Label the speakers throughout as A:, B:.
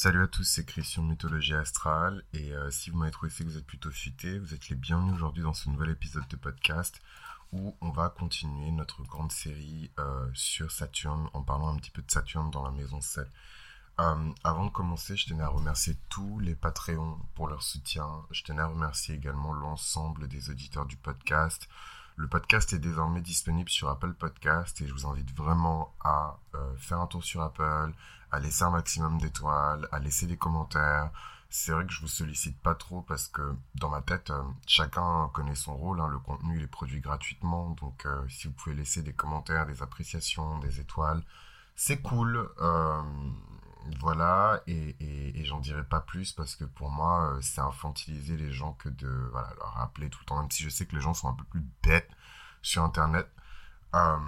A: Salut à tous, c'est Christian Mythologie Astrale et euh, si vous m'avez trouvé c'est que vous êtes plutôt futé, vous êtes les bienvenus aujourd'hui dans ce nouvel épisode de podcast où on va continuer notre grande série euh, sur Saturne en parlant un petit peu de Saturne dans la maison 7. Euh, avant de commencer, je tenais à remercier tous les Patreons pour leur soutien. Je tenais à remercier également l'ensemble des auditeurs du podcast. Le podcast est désormais disponible sur Apple Podcast et je vous invite vraiment à faire un tour sur Apple, à laisser un maximum d'étoiles, à laisser des commentaires. C'est vrai que je vous sollicite pas trop parce que dans ma tête, euh, chacun connaît son rôle. Hein. le contenu il est produit gratuitement, donc euh, si vous pouvez laisser des commentaires, des appréciations, des étoiles, c'est cool. Euh, voilà, et, et, j'en dirai pas plus parce que pour moi, c'est infantiliser les gens que de voilà, leur rappeler tout le temps, même si je sais que les gens sont un peu plus bêtes sur Internet. Euh,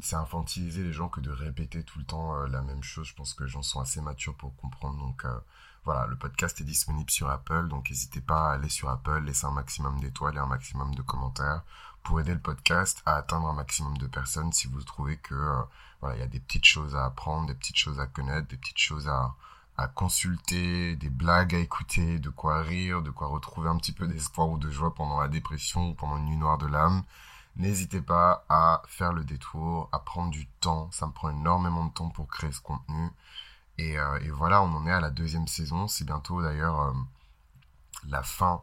A: c'est infantiliser les gens que de répéter tout le temps euh, la même chose. Je pense que les gens assez matures pour comprendre. Donc euh, voilà, le podcast est disponible sur Apple. Donc n'hésitez pas à aller sur Apple, laisser un maximum d'étoiles et un maximum de commentaires pour aider le podcast à atteindre un maximum de personnes si vous trouvez que voilà, il y a des petites choses à apprendre, des petites choses à connaître, des petites choses à, consulter, des blagues à écouter, de quoi rire, de quoi retrouver un petit peu d'espoir ou de joie pendant la dépression ou pendant une nuit noire de l'âme. N'hésitez pas à faire le détour, à prendre du temps. Ça me prend énormément de temps pour créer ce contenu. Et, euh, voilà, on en est à la deuxième saison. C'est bientôt d'ailleurs euh, la fin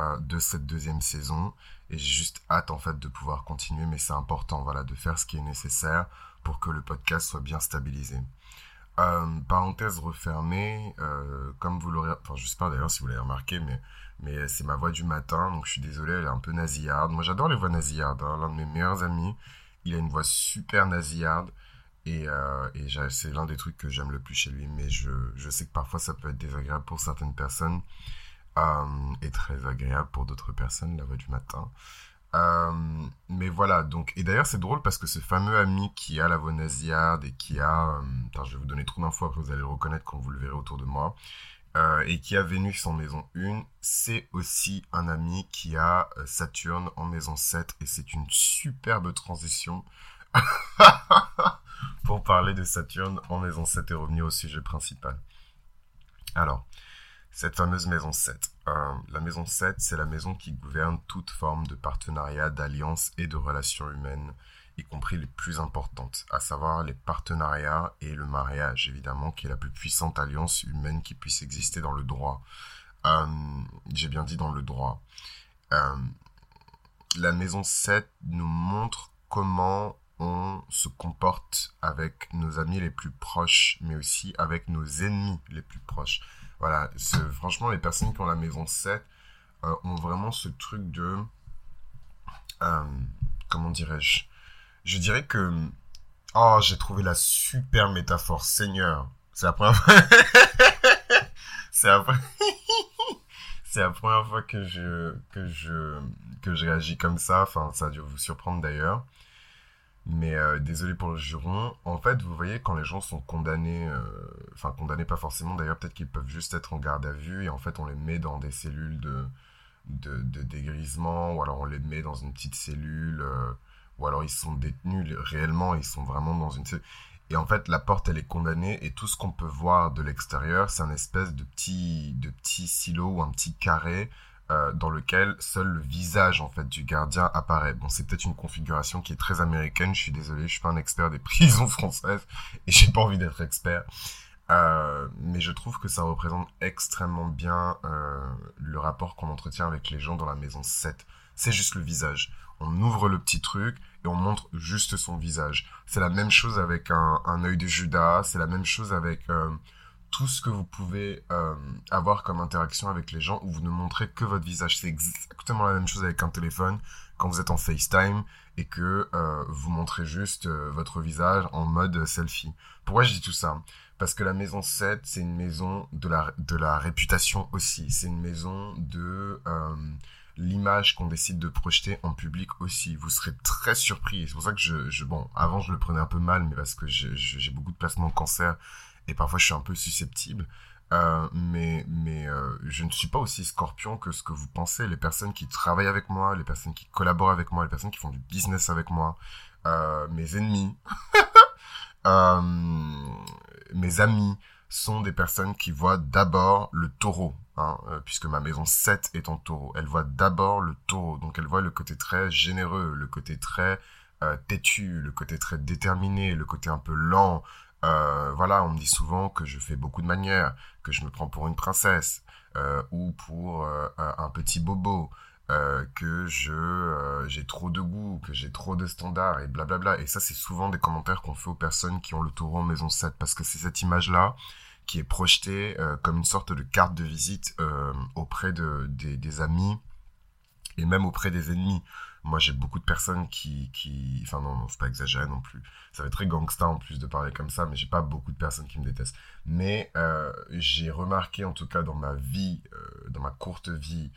A: euh, de cette deuxième saison. Et j'ai juste hâte en fait de pouvoir continuer. Mais c'est important voilà, de faire ce qui est nécessaire pour que le podcast soit bien stabilisé. parenthèse refermée, comme vous l'aurez, enfin je sais pas d'ailleurs si vous l'avez remarqué, mais mais c'est ma voix du matin, donc je suis désolé, elle est un peu nasillarde. Moi, j'adore les voix nasillardes. Hein. L'un de mes meilleurs amis, il a une voix super nasillarde. Et, euh, et c'est l'un des trucs que j'aime le plus chez lui. Mais je, je, sais que parfois, ça peut être désagréable pour certaines personnes. Euh, et très agréable pour d'autres personnes, la voix du matin. Euh, mais voilà, donc, et d'ailleurs, c'est drôle parce que ce fameux ami qui a la voix nasillarde et qui a, euh, je vais vous donner trop d'infos après vous allez le reconnaître quand vous le verrez autour de moi, euh, et qui a Vénus en maison 1, c'est aussi un ami qui a euh, Saturne en maison 7 et c'est une superbe transition pour parler de Saturne en maison 7 et revenir au sujet principal. Alors, cette fameuse maison 7. Euh, la maison 7, c'est la maison qui gouverne toute forme de partenariat, d'alliance et de relations humaines y compris les plus importantes, à savoir les partenariats et le mariage, évidemment, qui est la plus puissante alliance humaine qui puisse exister dans le droit. Euh, j'ai bien dit dans le droit. Euh, la maison 7 nous montre comment on se comporte avec nos amis les plus proches, mais aussi avec nos ennemis les plus proches. Voilà, franchement, les personnes qui ont la maison 7 euh, ont vraiment ce truc de... comment dirais-je? Je dirais que... Oh, j'ai trouvé la super métaphore, Seigneur. C'est la première fois... C'est la... La première fois que je, que je, que je réagis comme ça. Enfin, ça a dû vous surprendre d'ailleurs. Mais euh, désolé pour le juron. En fait, vous voyez, quand les gens sont condamnés, euh, enfin condamnés pas forcément d'ailleurs, peut-être qu'ils peuvent juste être en garde à vue et en fait on les met dans des cellules de, dégrisement ou alors on les met dans une petite cellule euh, ou alors ils sont détenus réellement, ils sont vraiment dans une... Et en fait, la porte, elle est condamnée, et tout ce qu'on peut voir de l'extérieur, c'est un espèce de petit, de petit silo ou un petit carré euh, dans lequel seul le visage en fait du gardien apparaît. Bon, c'est peut-être une configuration qui est très américaine. Je suis désolé, je suis pas un expert des prisons françaises et j'ai pas envie d'être expert. Euh, mais je trouve que ça représente extrêmement bien euh, le rapport qu'on entretient avec les gens dans la maison 7. C'est juste le visage. On ouvre le petit truc, et on montre juste son visage. C'est la même chose avec un, un œil de Judas, c'est la même chose avec tout ce que vous pouvez euh, avoir comme interaction avec les gens où vous ne montrez que votre visage. C'est exactement la même chose avec un téléphone quand vous êtes en FaceTime et que euh, vous montrez juste votre visage en mode selfie. Pourquoi je dis tout ça? Parce que la maison 7, c'est une maison de la, de la réputation aussi. C'est une maison de l'image qu'on décide de projeter en public aussi. Vous serez très surpris. C'est pour ça que je, je, bon, avant je le prenais un peu mal, mais parce que j'ai beaucoup de placements de cancer et parfois je suis un peu susceptible. Euh, mais mais euh, je ne suis pas aussi scorpion que ce que vous pensez. Les personnes qui travaillent avec moi, les personnes qui collaborent avec moi, les personnes qui font du business avec moi, euh, mes ennemis, mes amis, sont des personnes qui voient d'abord le taureau, hein, puisque ma maison 7 est en taureau. Elle voit d'abord le taureau, donc elle voit le côté très généreux, le côté très têtu, le côté très déterminé, le côté un peu lent. Euh, voilà, on me dit souvent que je fais beaucoup de manières, que je me prends pour une princesse ou pour un petit bobo. que je j'ai trop de goût, que j'ai trop de standards et blablabla. Et ça, c'est souvent des commentaires qu'on fait aux personnes qui ont le taureau en maison 7 parce que c'est cette image-là qui est projeté euh, comme une sorte de carte de visite euh, auprès de, des, amis et même auprès des ennemis. Moi, j'ai beaucoup de personnes qui, qui... enfin non, non, faut pas exagérer non plus. Ça être très gangsta en plus de parler comme ça, mais j'ai pas beaucoup de personnes qui me détestent. Mais euh, j'ai remarqué, en tout cas dans ma vie, dans ma courte vie,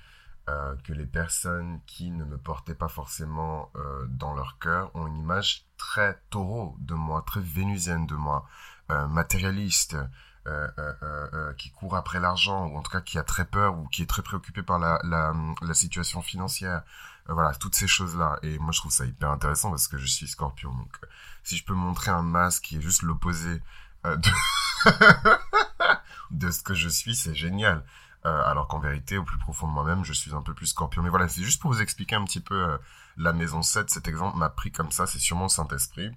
A: que les personnes qui ne me portaient pas forcément dans leur cœur ont une image très taureau de moi, très vénusienne de moi, matérialiste, euh, euh, euh, qui court après l'argent, ou en tout cas qui a très peur, ou qui est très préoccupé par la, la, la situation financière. voilà, toutes ces choses-là. Et moi, je trouve ça hyper intéressant parce que je suis scorpion. Donc, si je peux montrer un masque qui est juste l'opposé de... de ce que je suis, c'est génial. alors qu'en vérité, au plus profond de moi-même, je suis un peu plus scorpion. Mais voilà, c'est juste pour vous expliquer un petit peu la maison 7. Cet exemple m'a pris comme ça, c'est sûrement le Saint-Esprit.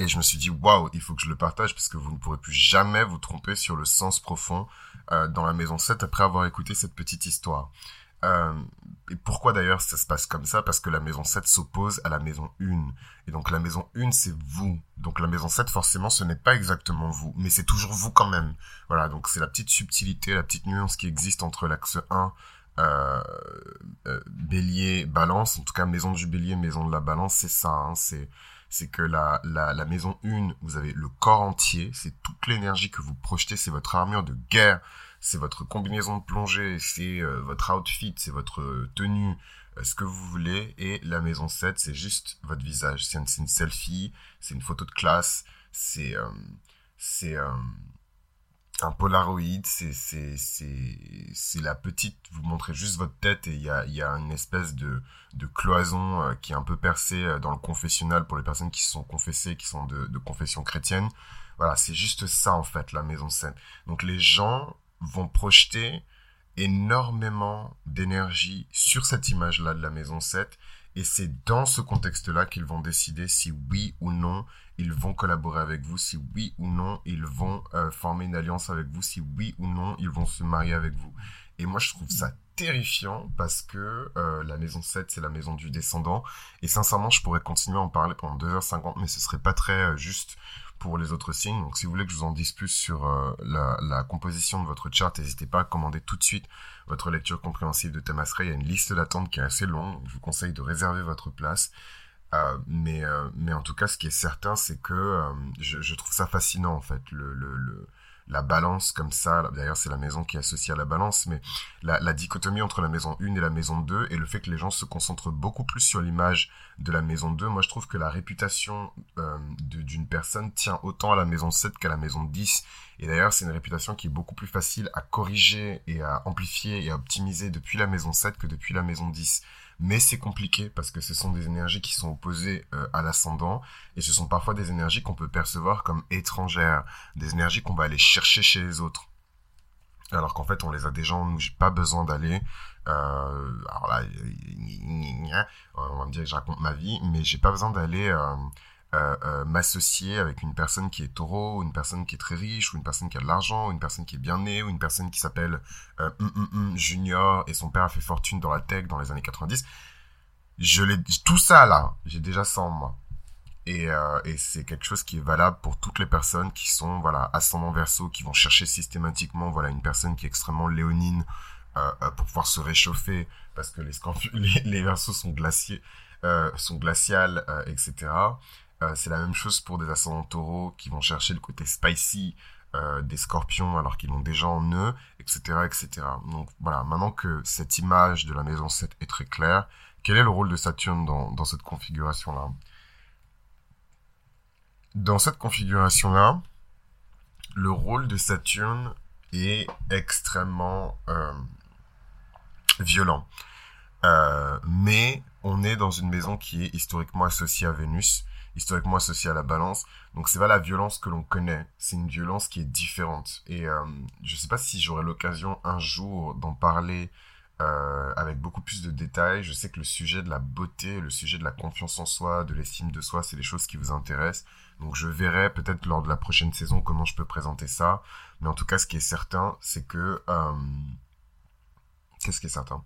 A: Et je me suis dit, waouh, il faut que je le partage parce que vous ne pourrez plus jamais vous tromper sur le sens profond euh, dans la maison 7 après avoir écouté cette petite histoire. Euh, et pourquoi d'ailleurs ça se passe comme ça? Parce que la maison 7 s'oppose à la maison 1. Et donc la maison 1, c'est vous. Donc la maison 7, forcément, ce n'est pas exactement vous, mais c'est toujours vous quand même. Voilà, donc c'est la petite subtilité, la petite nuance qui existe entre l'axe 1, euh, euh, bélier, balance, en tout cas maison du bélier, maison de la balance, c'est ça. Hein, c'est c'est que la, la, la, maison 1, vous avez le corps entier, c'est toute l'énergie que vous projetez, c'est votre armure de guerre, c'est votre combinaison de plongée, c'est euh, votre outfit, c'est votre tenue, euh, ce que vous voulez. Et la maison 7, c'est juste votre visage. C'est une, selfie, c'est une photo de classe, c'est... Euh, c'est un Polaroid, c'est la petite. Vous montrez juste votre tête et il y a y a une espèce de de cloison euh, qui est un peu percée euh, dans le confessionnal pour les personnes qui se sont confessées, qui sont de, de confession chrétienne. Voilà, c'est juste ça en fait la maison sainte. Donc les gens vont projeter énormément d'énergie sur cette image-là de la maison 7 et c'est dans ce contexte-là qu'ils vont décider si oui ou non ils vont collaborer avec vous, si oui ou non ils vont euh, former une alliance avec vous, si oui ou non ils vont se marier avec vous. Et moi je trouve ça terrifiant parce que euh, la maison 7 c'est la maison du descendant et sincèrement je pourrais continuer à en parler pendant 2h50 mais ce serait pas très euh, juste pour les autres signes. Donc si vous voulez que je vous en dise plus sur la, la, composition de votre chart, n'hésitez pas à commander tout de suite votre lecture compréhensive de Thomas Ray. Il y a une liste d'attente qui est assez longue, je vous conseille de réserver votre place. Euh, mais, euh, mais en tout cas, ce qui est certain, c'est que euh, je, trouve ça fascinant, en fait, le la balance comme ça. D'ailleurs, c'est la maison qui est associée à la balance, mais la, dichotomie entre la maison 1 et la maison 2 et le fait que les gens se concentrent beaucoup plus sur l'image de la maison 2. Moi, je trouve que la réputation euh, d'une personne tient autant à la maison 7 qu'à la maison 10. Et d'ailleurs, c'est une réputation qui est beaucoup plus facile à corriger et à amplifier et à optimiser depuis la maison 7 que depuis la maison 10 mais c'est compliqué parce que ce sont des énergies qui sont opposées euh, à l'ascendant et ce sont parfois des énergies qu'on peut percevoir comme étrangères, des énergies qu'on va aller chercher chez les autres. Alors qu'en fait, on les a déjà en nous, j'ai pas besoin d'aller. Euh, alors là, on va me dire que je raconte ma vie, mais j'ai pas besoin d'aller euh, euh, euh, m'associer avec une personne qui est taureau, une personne qui est très riche, ou une personne qui a de l'argent, une personne qui est bien née, ou une personne qui s'appelle euh, hum, hum, hum, Junior et son père a fait fortune dans la tech dans les années 90. Je l'ai tout ça là, j'ai déjà ça en moi. Et, et c'est quelque chose qui est valable pour toutes les personnes qui sont voilà ascendant verso, qui vont chercher systématiquement voilà une personne qui est extrêmement léonine pour pouvoir se réchauffer parce que les les, les versos sont glaciers, sont glaciales, etc. Euh, c'est la même chose pour des ascendants taureaux qui vont chercher le côté spicy euh, des scorpions alors qu'ils l'ont déjà en eux, etc., etc. Donc voilà, maintenant que cette image de la maison 7 est très claire, quel est le rôle de Saturne dans, cette configuration-là? Dans cette configuration-là, le rôle de Saturne est extrêmement euh, violent. Mais on est dans une maison qui est historiquement associée à Vénus historiquement associée à la balance. Donc c'est pas la violence que l'on connaît, c'est une violence qui est différente. Et euh, je sais pas si j'aurai l'occasion un jour d'en parler euh, avec beaucoup plus de détails. Je sais que le sujet de la beauté, le sujet de la confiance en soi, de l'estime de soi, c'est des choses qui vous intéressent. Donc je verrai peut-être lors de la prochaine saison comment je peux présenter ça. Mais en tout cas, ce qui est certain, c'est que... Euh, qu'est-ce qui est certain?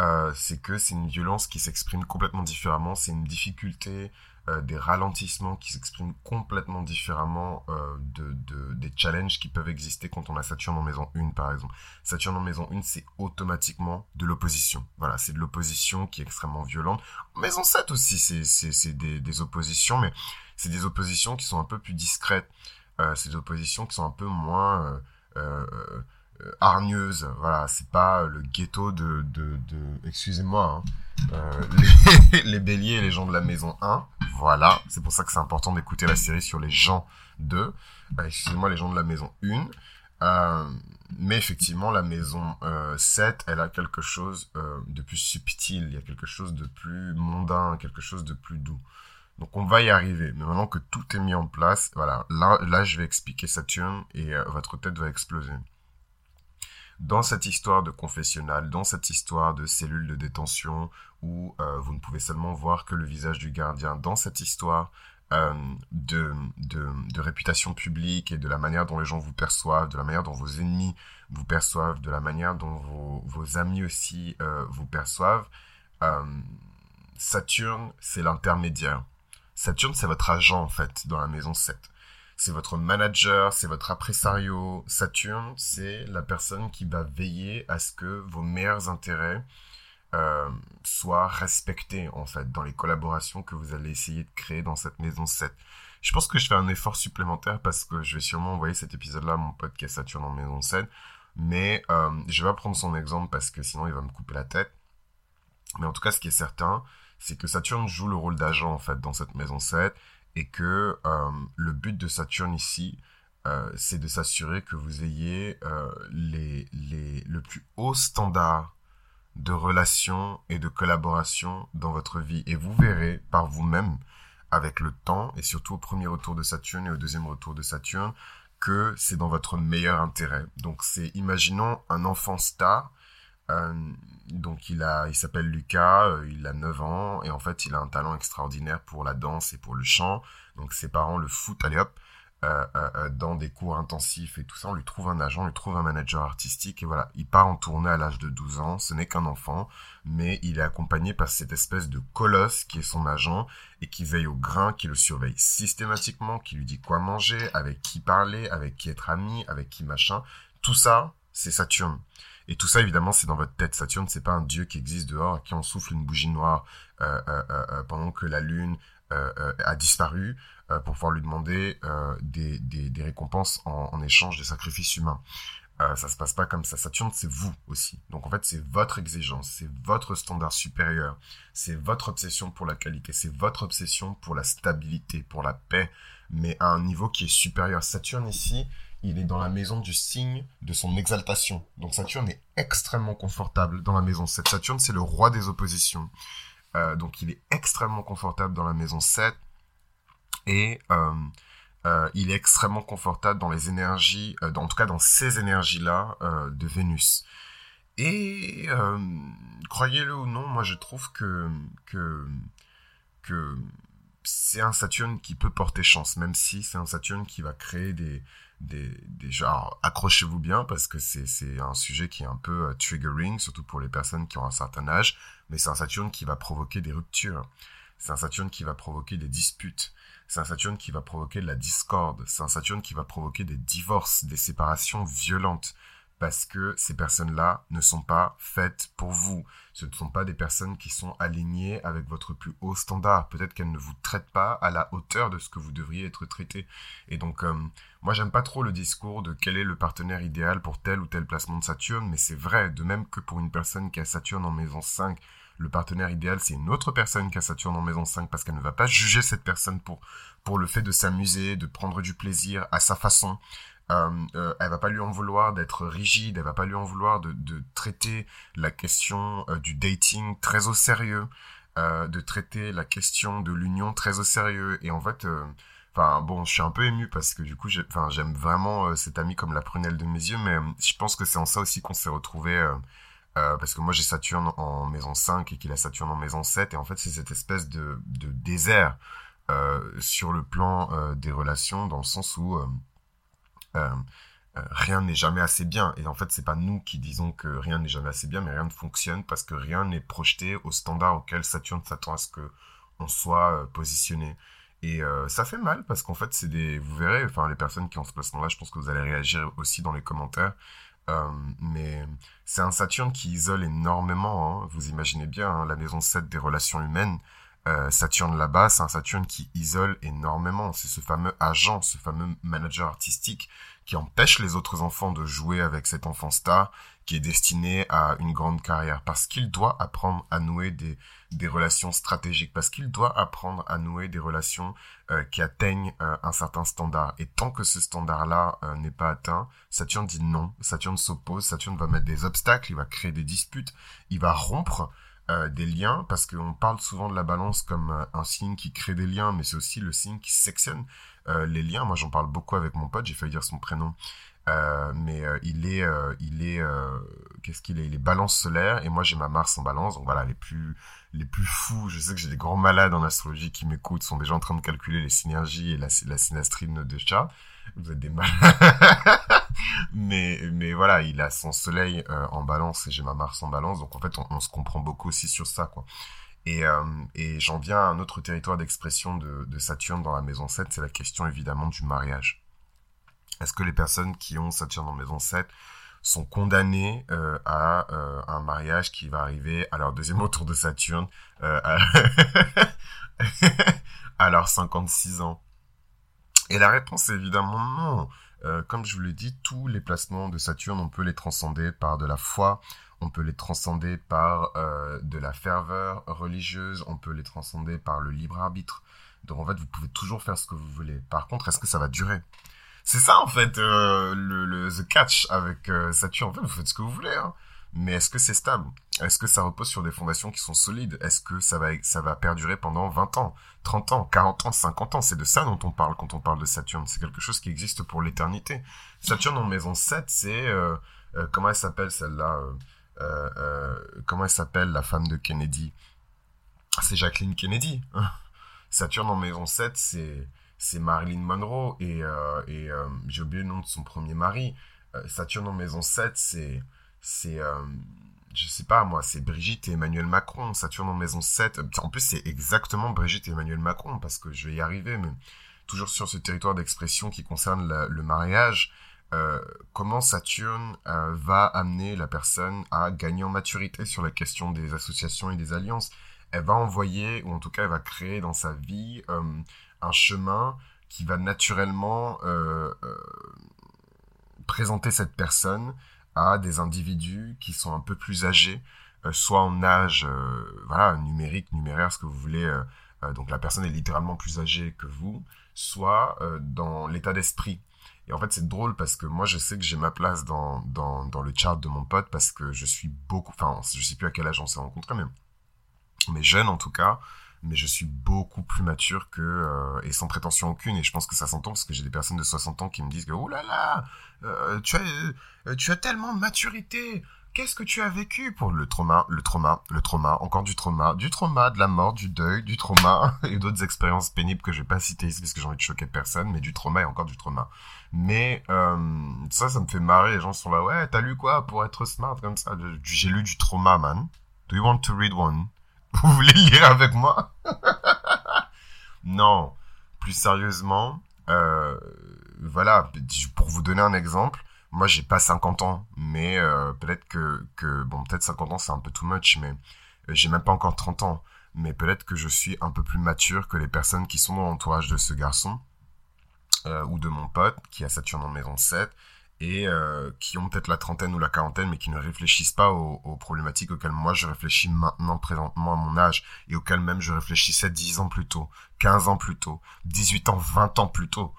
A: Euh, c'est que c'est une violence qui s'exprime complètement différemment, c'est une difficulté, euh, des ralentissements qui s'expriment complètement différemment euh, de, de, des challenges qui peuvent exister quand on a Saturne en maison 1 par exemple. Saturne en maison 1 c'est automatiquement de l'opposition. Voilà, c'est de l'opposition qui est extrêmement violente. maison 7 aussi c'est, des, des oppositions, mais c'est des oppositions qui sont un peu plus discrètes. Euh, c'est des oppositions qui sont un peu moins... Euh, euh, hargneuse. Voilà, c'est pas le ghetto de, de, excusez-moi, hein, euh, les, béliers et les gens de la maison 1. Voilà, c'est pour ça que c'est important d'écouter la série sur les gens 2. Euh, excusez-moi, les gens de la maison 1. Euh, mais effectivement, la maison euh, 7, elle a quelque chose euh, de plus subtil, il y a quelque chose de plus mondain, quelque chose de plus doux. Donc on va y arriver. Mais maintenant que tout est mis en place, voilà, là, là je vais expliquer Saturne et votre tête va exploser dans cette histoire de confessionnal, dans cette histoire de cellule de détention où euh, vous ne pouvez seulement voir que le visage du gardien, dans cette histoire euh, de, réputation publique et de la manière dont les gens vous perçoivent, de la manière dont vos ennemis vous perçoivent, de la manière dont vos, amis aussi euh, vous perçoivent, Saturne, c'est l'intermédiaire. Saturne, c'est votre agent en fait dans la maison 7 c'est votre manager, c'est votre appressario. Saturne, c'est la personne qui va veiller à ce que vos meilleurs intérêts euh, soient respectés, en fait, dans les collaborations que vous allez essayer de créer dans cette maison 7. Je pense que je fais un effort supplémentaire parce que je vais sûrement envoyer cet épisode-là à mon pote qui est Saturne en maison 7. Mais euh, je vais pas prendre son exemple parce que sinon il va me couper la tête. Mais en tout cas, ce qui est certain, c'est que Saturne joue le rôle d'agent en fait dans cette maison 7 et que euh, le but de Saturne ici, euh, c'est de s'assurer que vous ayez euh, les, les, le plus haut standard de relation et de collaboration dans votre vie. Et vous verrez par vous-même, avec le temps, et surtout au premier retour de Saturne et au deuxième retour de Saturne, que c'est dans votre meilleur intérêt. Donc c'est, imaginons un enfant star euh, donc il a, il s'appelle Lucas, euh, il a 9 ans et en fait il a un talent extraordinaire pour la danse et pour le chant. Donc ses parents le foutent, allez hop, euh, dans des cours intensifs et tout ça. On lui trouve un agent, on lui trouve un manager artistique et voilà, il part en tournée à l'âge de 12 ans. Ce n'est qu'un enfant, mais il est accompagné par cette espèce de colosse qui est son agent et qui veille au grain, qui le surveille systématiquement, qui lui dit quoi manger, avec qui parler, avec qui être ami, avec qui machin. Tout ça, c'est Saturne. Et tout ça, évidemment, c'est dans votre tête. Saturne, c'est pas un dieu qui existe dehors, à qui on souffle une bougie noire euh, euh, euh, pendant que la lune a disparu pour pouvoir lui demander des, des, récompenses en, en, échange de sacrifices humains. Euh, ça se passe pas comme ça. Saturne, c'est vous aussi. Donc en fait, c'est votre exigence, c'est votre standard supérieur, c'est votre obsession pour la qualité, c'est votre obsession pour la stabilité, pour la paix, mais à un niveau qui est supérieur. Saturne ici, il est dans la maison du signe de son exaltation. Donc Saturne est extrêmement confortable dans la maison 7. Saturne, c'est le roi des oppositions. Euh, donc il est extrêmement confortable dans la maison 7. Et euh, euh, il est extrêmement confortable dans les énergies, en tout cas dans ces énergies-là de Vénus. Et croyez-le ou non, moi je trouve que c'est un Saturne qui peut porter chance, même si c'est un Saturne qui va créer des, des, des. Accrochez-vous bien parce que c'est, c'est un sujet qui est un peu euh, triggering, surtout pour les personnes qui ont un certain âge, mais c'est un Saturne qui va provoquer des ruptures. C'est un Saturne qui va provoquer des disputes. C'est un Saturne qui va provoquer de la discorde. C'est un Saturne qui va provoquer des divorces, des séparations violentes parce que ces personnes-là ne sont pas faites pour vous. Ce ne sont pas des personnes qui sont alignées avec votre plus haut standard. Peut-être qu'elles ne vous traitent pas à la hauteur de ce que vous devriez être traité. Et donc, euh, moi, j'aime pas trop le discours de quel est le partenaire idéal pour tel ou tel placement de Saturne, mais c'est vrai, de même que pour une personne qui a Saturne en maison 5, le partenaire idéal, c'est une autre personne qui a Saturne en maison 5 parce qu'elle ne va pas juger cette personne pour, pour le fait de s'amuser, de prendre du plaisir à sa façon. Euh, euh, elle va pas lui en vouloir d'être rigide, elle va pas lui en vouloir de, de traiter la question euh, du dating très au sérieux. de traiter la question de l'union très au sérieux. Et en fait, Enfin, bon, je suis un peu ému parce que du coup, j'aime vraiment cet ami comme la prunelle de mes yeux, mais je pense que c'est en ça aussi qu'on s'est retrouvés euh, parce que moi j'ai Saturne en maison 5 et qu'il a Saturne en maison 7 et en fait c'est cette espèce de, de désert euh, sur le plan euh, des relations dans le sens où rien n'est jamais assez bien et en fait c'est pas nous qui disons que rien n'est jamais assez bien mais rien ne fonctionne parce que rien n'est projeté au standard auquel Saturne s'attend à ce que on soit positionné et ça fait mal parce qu'en fait c'est des vous verrez enfin les personnes qui ont ce placement là je pense que vous allez réagir aussi dans les commentaires euh, mais c'est un Saturne qui isole énormément. Hein. Vous imaginez bien, hein, la maison 7 des relations humaines. Euh, Saturne là-bas, c'est un Saturne qui isole énormément. C'est ce fameux agent, ce fameux manager artistique qui empêche les autres enfants de jouer avec cet enfant star qui est destiné à une grande carrière. Parce qu'il doit apprendre à nouer des, des relations stratégiques, parce qu'il doit apprendre à nouer des relations euh, qui atteignent euh, un certain standard. Et tant que ce standard-là euh, n'est pas atteint, Saturne dit non, Saturne s'oppose, Saturne va mettre des obstacles, il va créer des disputes, il va rompre des liens, parce qu'on parle souvent de la balance comme un signe qui crée des liens, mais c'est aussi le signe qui sectionne les liens. Moi, j'en parle beaucoup avec mon pote, j'ai failli dire son prénom. Euh, mais euh, il est, euh, il est, qu'est-ce qu'il est? Il est Balance solaire et moi j'ai ma Mars en Balance. Donc voilà, les plus, les plus fous. Je sais que j'ai des grands malades en astrologie qui m'écoutent, sont déjà en train de calculer les synergies et la, la synastrine de chat. Vous êtes des malades. mais, mais voilà, il a son Soleil en Balance et j'ai ma Mars en Balance. Donc en fait, on, se comprend beaucoup aussi sur ça, quoi. Et, et j'en viens à un autre territoire d'expression de, Saturne dans la maison 7, c'est la question évidemment du mariage. Est-ce que les personnes qui ont Saturne en maison 7 sont condamnées euh, à euh, un mariage qui va arriver à leur deuxième autour de Saturne euh, à, à leurs 56 ans? Et la réponse est évidemment non. Comme je vous l'ai dit, tous les placements de Saturne, on peut les transcender par de la foi, on peut les transcender par de la ferveur religieuse, on peut les transcender par le libre arbitre. Donc en fait, vous pouvez toujours faire ce que vous voulez. Par contre, est-ce que ça va durer? C'est ça en fait euh, le, le, catch avec euh, Saturne. En fait, vous faites ce que vous voulez, hein. Mais est-ce que c'est stable? Est-ce que ça repose sur des fondations qui sont solides? Est-ce que ça va perdurer pendant 20 ans, 30 ans, 40 ans, 50 ans? C'est de ça dont on parle quand on parle de Saturne. C'est quelque chose qui existe pour l'éternité. Saturne en maison 7, c'est euh, euh, comment elle s'appelle celle-là Comment elle s'appelle la femme de Kennedy? C'est Jacqueline Kennedy. Saturne en maison 7, c'est Marilyn Monroe et, euh, euh, j'ai oublié le nom de son premier mari. Euh, Saturne en maison 7, c'est c'est je sais pas moi, c'est Brigitte et Emmanuel Macron. Saturne en maison 7, en plus c'est exactement Brigitte et Emmanuel Macron parce que je vais y arriver mais toujours sur ce territoire d'expression qui concerne le mariage, comment Saturne va amener la personne à gagner en maturité sur la question des associations et des alliances? Elle va envoyer, ou en tout cas elle va créer dans sa vie un chemin qui va naturellement euh, euh, présenter cette personne à des individus qui sont un peu plus âgés, euh, soit en âge voilà numérique, numéraire, ce que vous voulez. donc la personne est littéralement plus âgée que vous, soit dans l'état d'esprit. Et en fait, c'est drôle parce que moi, je sais que j'ai ma place dans, dans, dans le chart de mon pote parce que je suis beaucoup, enfin, je sais plus à quel âge on s'est rencontrés, mais, mais jeune en tout cas, mais je suis beaucoup plus mature que euh, et sans prétention aucune et je pense que ça s'entend parce que j'ai des personnes de 60 ans qui me disent que oh là là euh, tu as euh, tu as tellement de maturité qu'est-ce que tu as vécu pour le trauma le trauma le trauma encore du trauma du trauma de la mort du deuil du trauma et d'autres expériences pénibles que je vais pas citer ici parce que j'ai envie de choquer personne mais du trauma et encore du trauma. Mais ça ça me fait marrer les gens sont là ouais t'as lu quoi pour être smart comme ça? J'ai lu du trauma man. Do you want to read one? Vous voulez lire avec moi? Non, plus sérieusement, euh, voilà, pour vous donner un exemple, moi j'ai pas 50 ans, mais euh, peut-être que, que, bon, peut-être 50 ans c'est un peu too much, mais euh, j'ai même pas encore 30 ans, mais peut-être que je suis un peu plus mature que les personnes qui sont dans l'entourage de ce garçon, ou de mon pote, qui a Saturne en maison 7, et euh, qui ont peut-être la trentaine ou la quarantaine, mais qui ne réfléchissent pas aux, aux, problématiques auxquelles moi je réfléchis maintenant, présentement à mon âge, et auxquelles même je réfléchissais 10 ans plus tôt, 15 ans plus tôt, 18 ans, 20 ans plus tôt.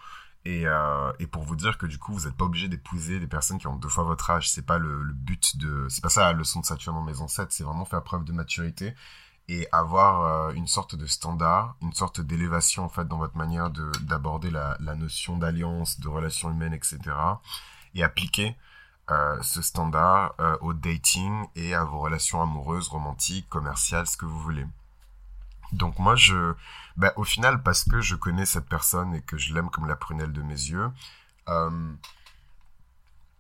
A: Et, euh, et pour vous dire que du coup, vous n'êtes pas obligé d'épouser des personnes qui ont deux fois votre âge. C'est pas le, le but de, c'est pas ça la leçon de Saturne en maison 7. C'est vraiment faire preuve de maturité et avoir une sorte de standard, une sorte d'élévation en fait dans votre manière de d'aborder la, la notion d'alliance, de relations humaines, etc. Et appliquer euh, ce standard euh, au dating et à vos relations amoureuses, romantiques, commerciales, ce que vous voulez. Donc moi, je, bah, au final, parce que je connais cette personne et que je l'aime comme la prunelle de mes yeux, euh,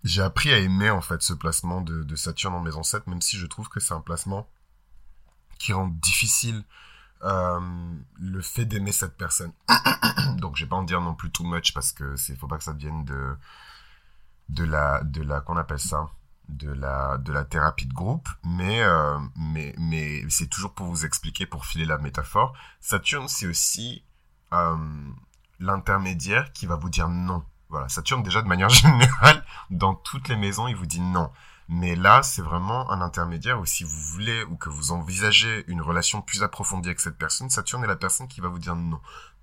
A: j'ai appris à aimer en fait ce placement de, Saturne en maison 7, même si je trouve que c'est un placement qui rend difficile le fait d'aimer cette personne. Donc je vais pas en dire non plus too much parce que c'est faut pas que ça devienne de de la de la qu'on appelle ça de la de la thérapie de groupe mais euh, mais mais c'est toujours pour vous expliquer pour filer la métaphore. Saturne c'est aussi euh, l'intermédiaire qui va vous dire non. Voilà. Saturne déjà de manière générale dans toutes les maisons il vous dit non. Mais là c'est vraiment un intermédiaire où si vous voulez ou que vous envisagez une relation plus approfondie avec cette personne Saturne est la personne qui va vous dire non.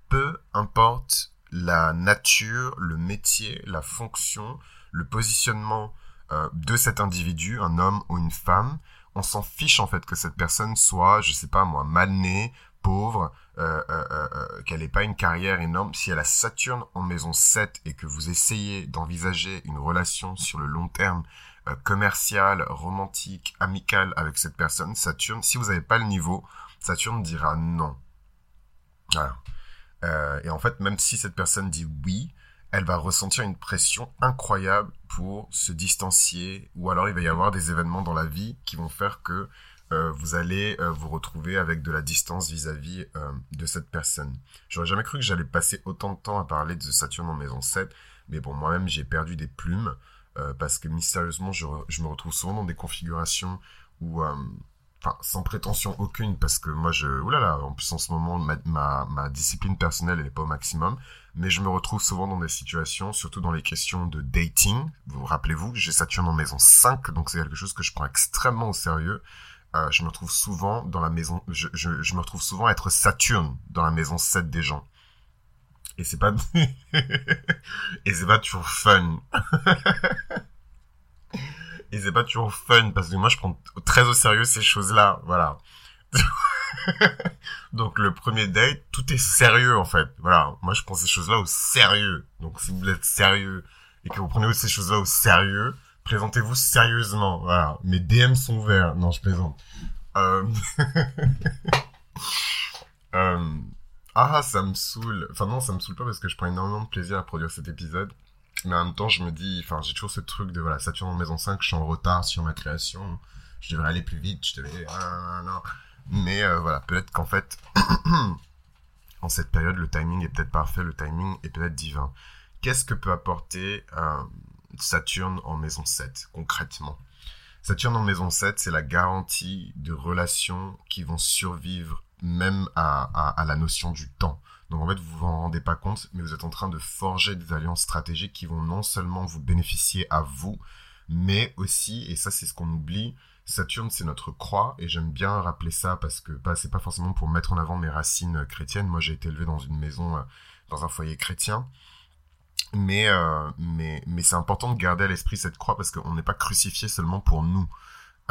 A: Peu importe la nature le métier la fonction le positionnement euh, de cet individu, un homme ou une femme, on s'en fiche en fait que cette personne soit, je sais pas moi, mal née, pauvre, euh, euh, qu'elle n'ait pas une carrière énorme. Si elle a Saturne en maison 7 et que vous essayez d'envisager une relation sur le long terme, commerciale, romantique, amicale avec cette personne, Saturne, si vous n'avez pas le niveau, Saturne dira non. Voilà. et en fait, même si cette personne dit oui, elle va ressentir une pression incroyable pour se distancier, ou alors il va y avoir des événements dans la vie qui vont faire que euh, vous allez euh, vous retrouver avec de la distance vis-à-vis euh, de cette personne. J'aurais jamais cru que j'allais passer autant de temps à parler de Saturne en maison 7, mais bon, moi-même j'ai perdu des plumes, parce que mystérieusement je, je, me retrouve souvent dans des configurations où enfin sans prétention aucune parce que moi je oulala en plus en ce moment ma, ma, discipline personnelle elle est pas au maximum mais je me retrouve souvent dans des situations surtout dans les questions de dating. Vous, vous rappelez-vous j'ai Saturne en maison 5 donc c'est quelque chose que je prends extrêmement au sérieux. Euh, je me retrouve souvent dans la maison je, je, je me retrouve souvent à être Saturne dans la maison 7 des gens. Et c'est pas et c'est pas toujours fun et c'est pas toujours fun parce que moi je prends très au sérieux ces choses-là, voilà. Donc le premier date, tout est sérieux en fait. Voilà, moi je prends ces choses-là au sérieux. Donc si vous êtes sérieux et que vous prenez ces choses-là au sérieux, présentez-vous sérieusement. Voilà, mes DM sont ouverts. Non, je plaisante. Euh... euh... Ah, ça me saoule. Enfin non, ça me saoule pas parce que je prends énormément de plaisir à produire cet épisode mais en même temps, je me dis, enfin, j'ai toujours ce truc de, voilà, Saturne en maison 5, je suis en retard sur ma création, je devrais aller plus vite, je devrais, ah, non. Mais euh, voilà, peut-être qu'en fait, en cette période, le timing est peut-être parfait, le timing est peut-être divin. Qu'est-ce que peut apporter euh, Saturne en maison 7, concrètement? Saturne en maison 7, c'est la garantie de relations qui vont survivre même à la notion du temps. Donc en fait, vous vous en rendez pas compte, mais vous êtes en train de forger des alliances stratégiques qui vont non seulement vous bénéficier à vous, mais aussi, et ça c'est ce qu'on oublie, Saturne c'est notre croix, et j'aime bien rappeler ça parce que bah, c'est pas forcément pour mettre en avant mes racines chrétiennes. Moi j'ai été élevé dans une maison, euh, dans un foyer chrétien. Mais, euh, mais, mais c'est important de garder à l'esprit cette croix parce qu'on n'est pas crucifié seulement pour nous.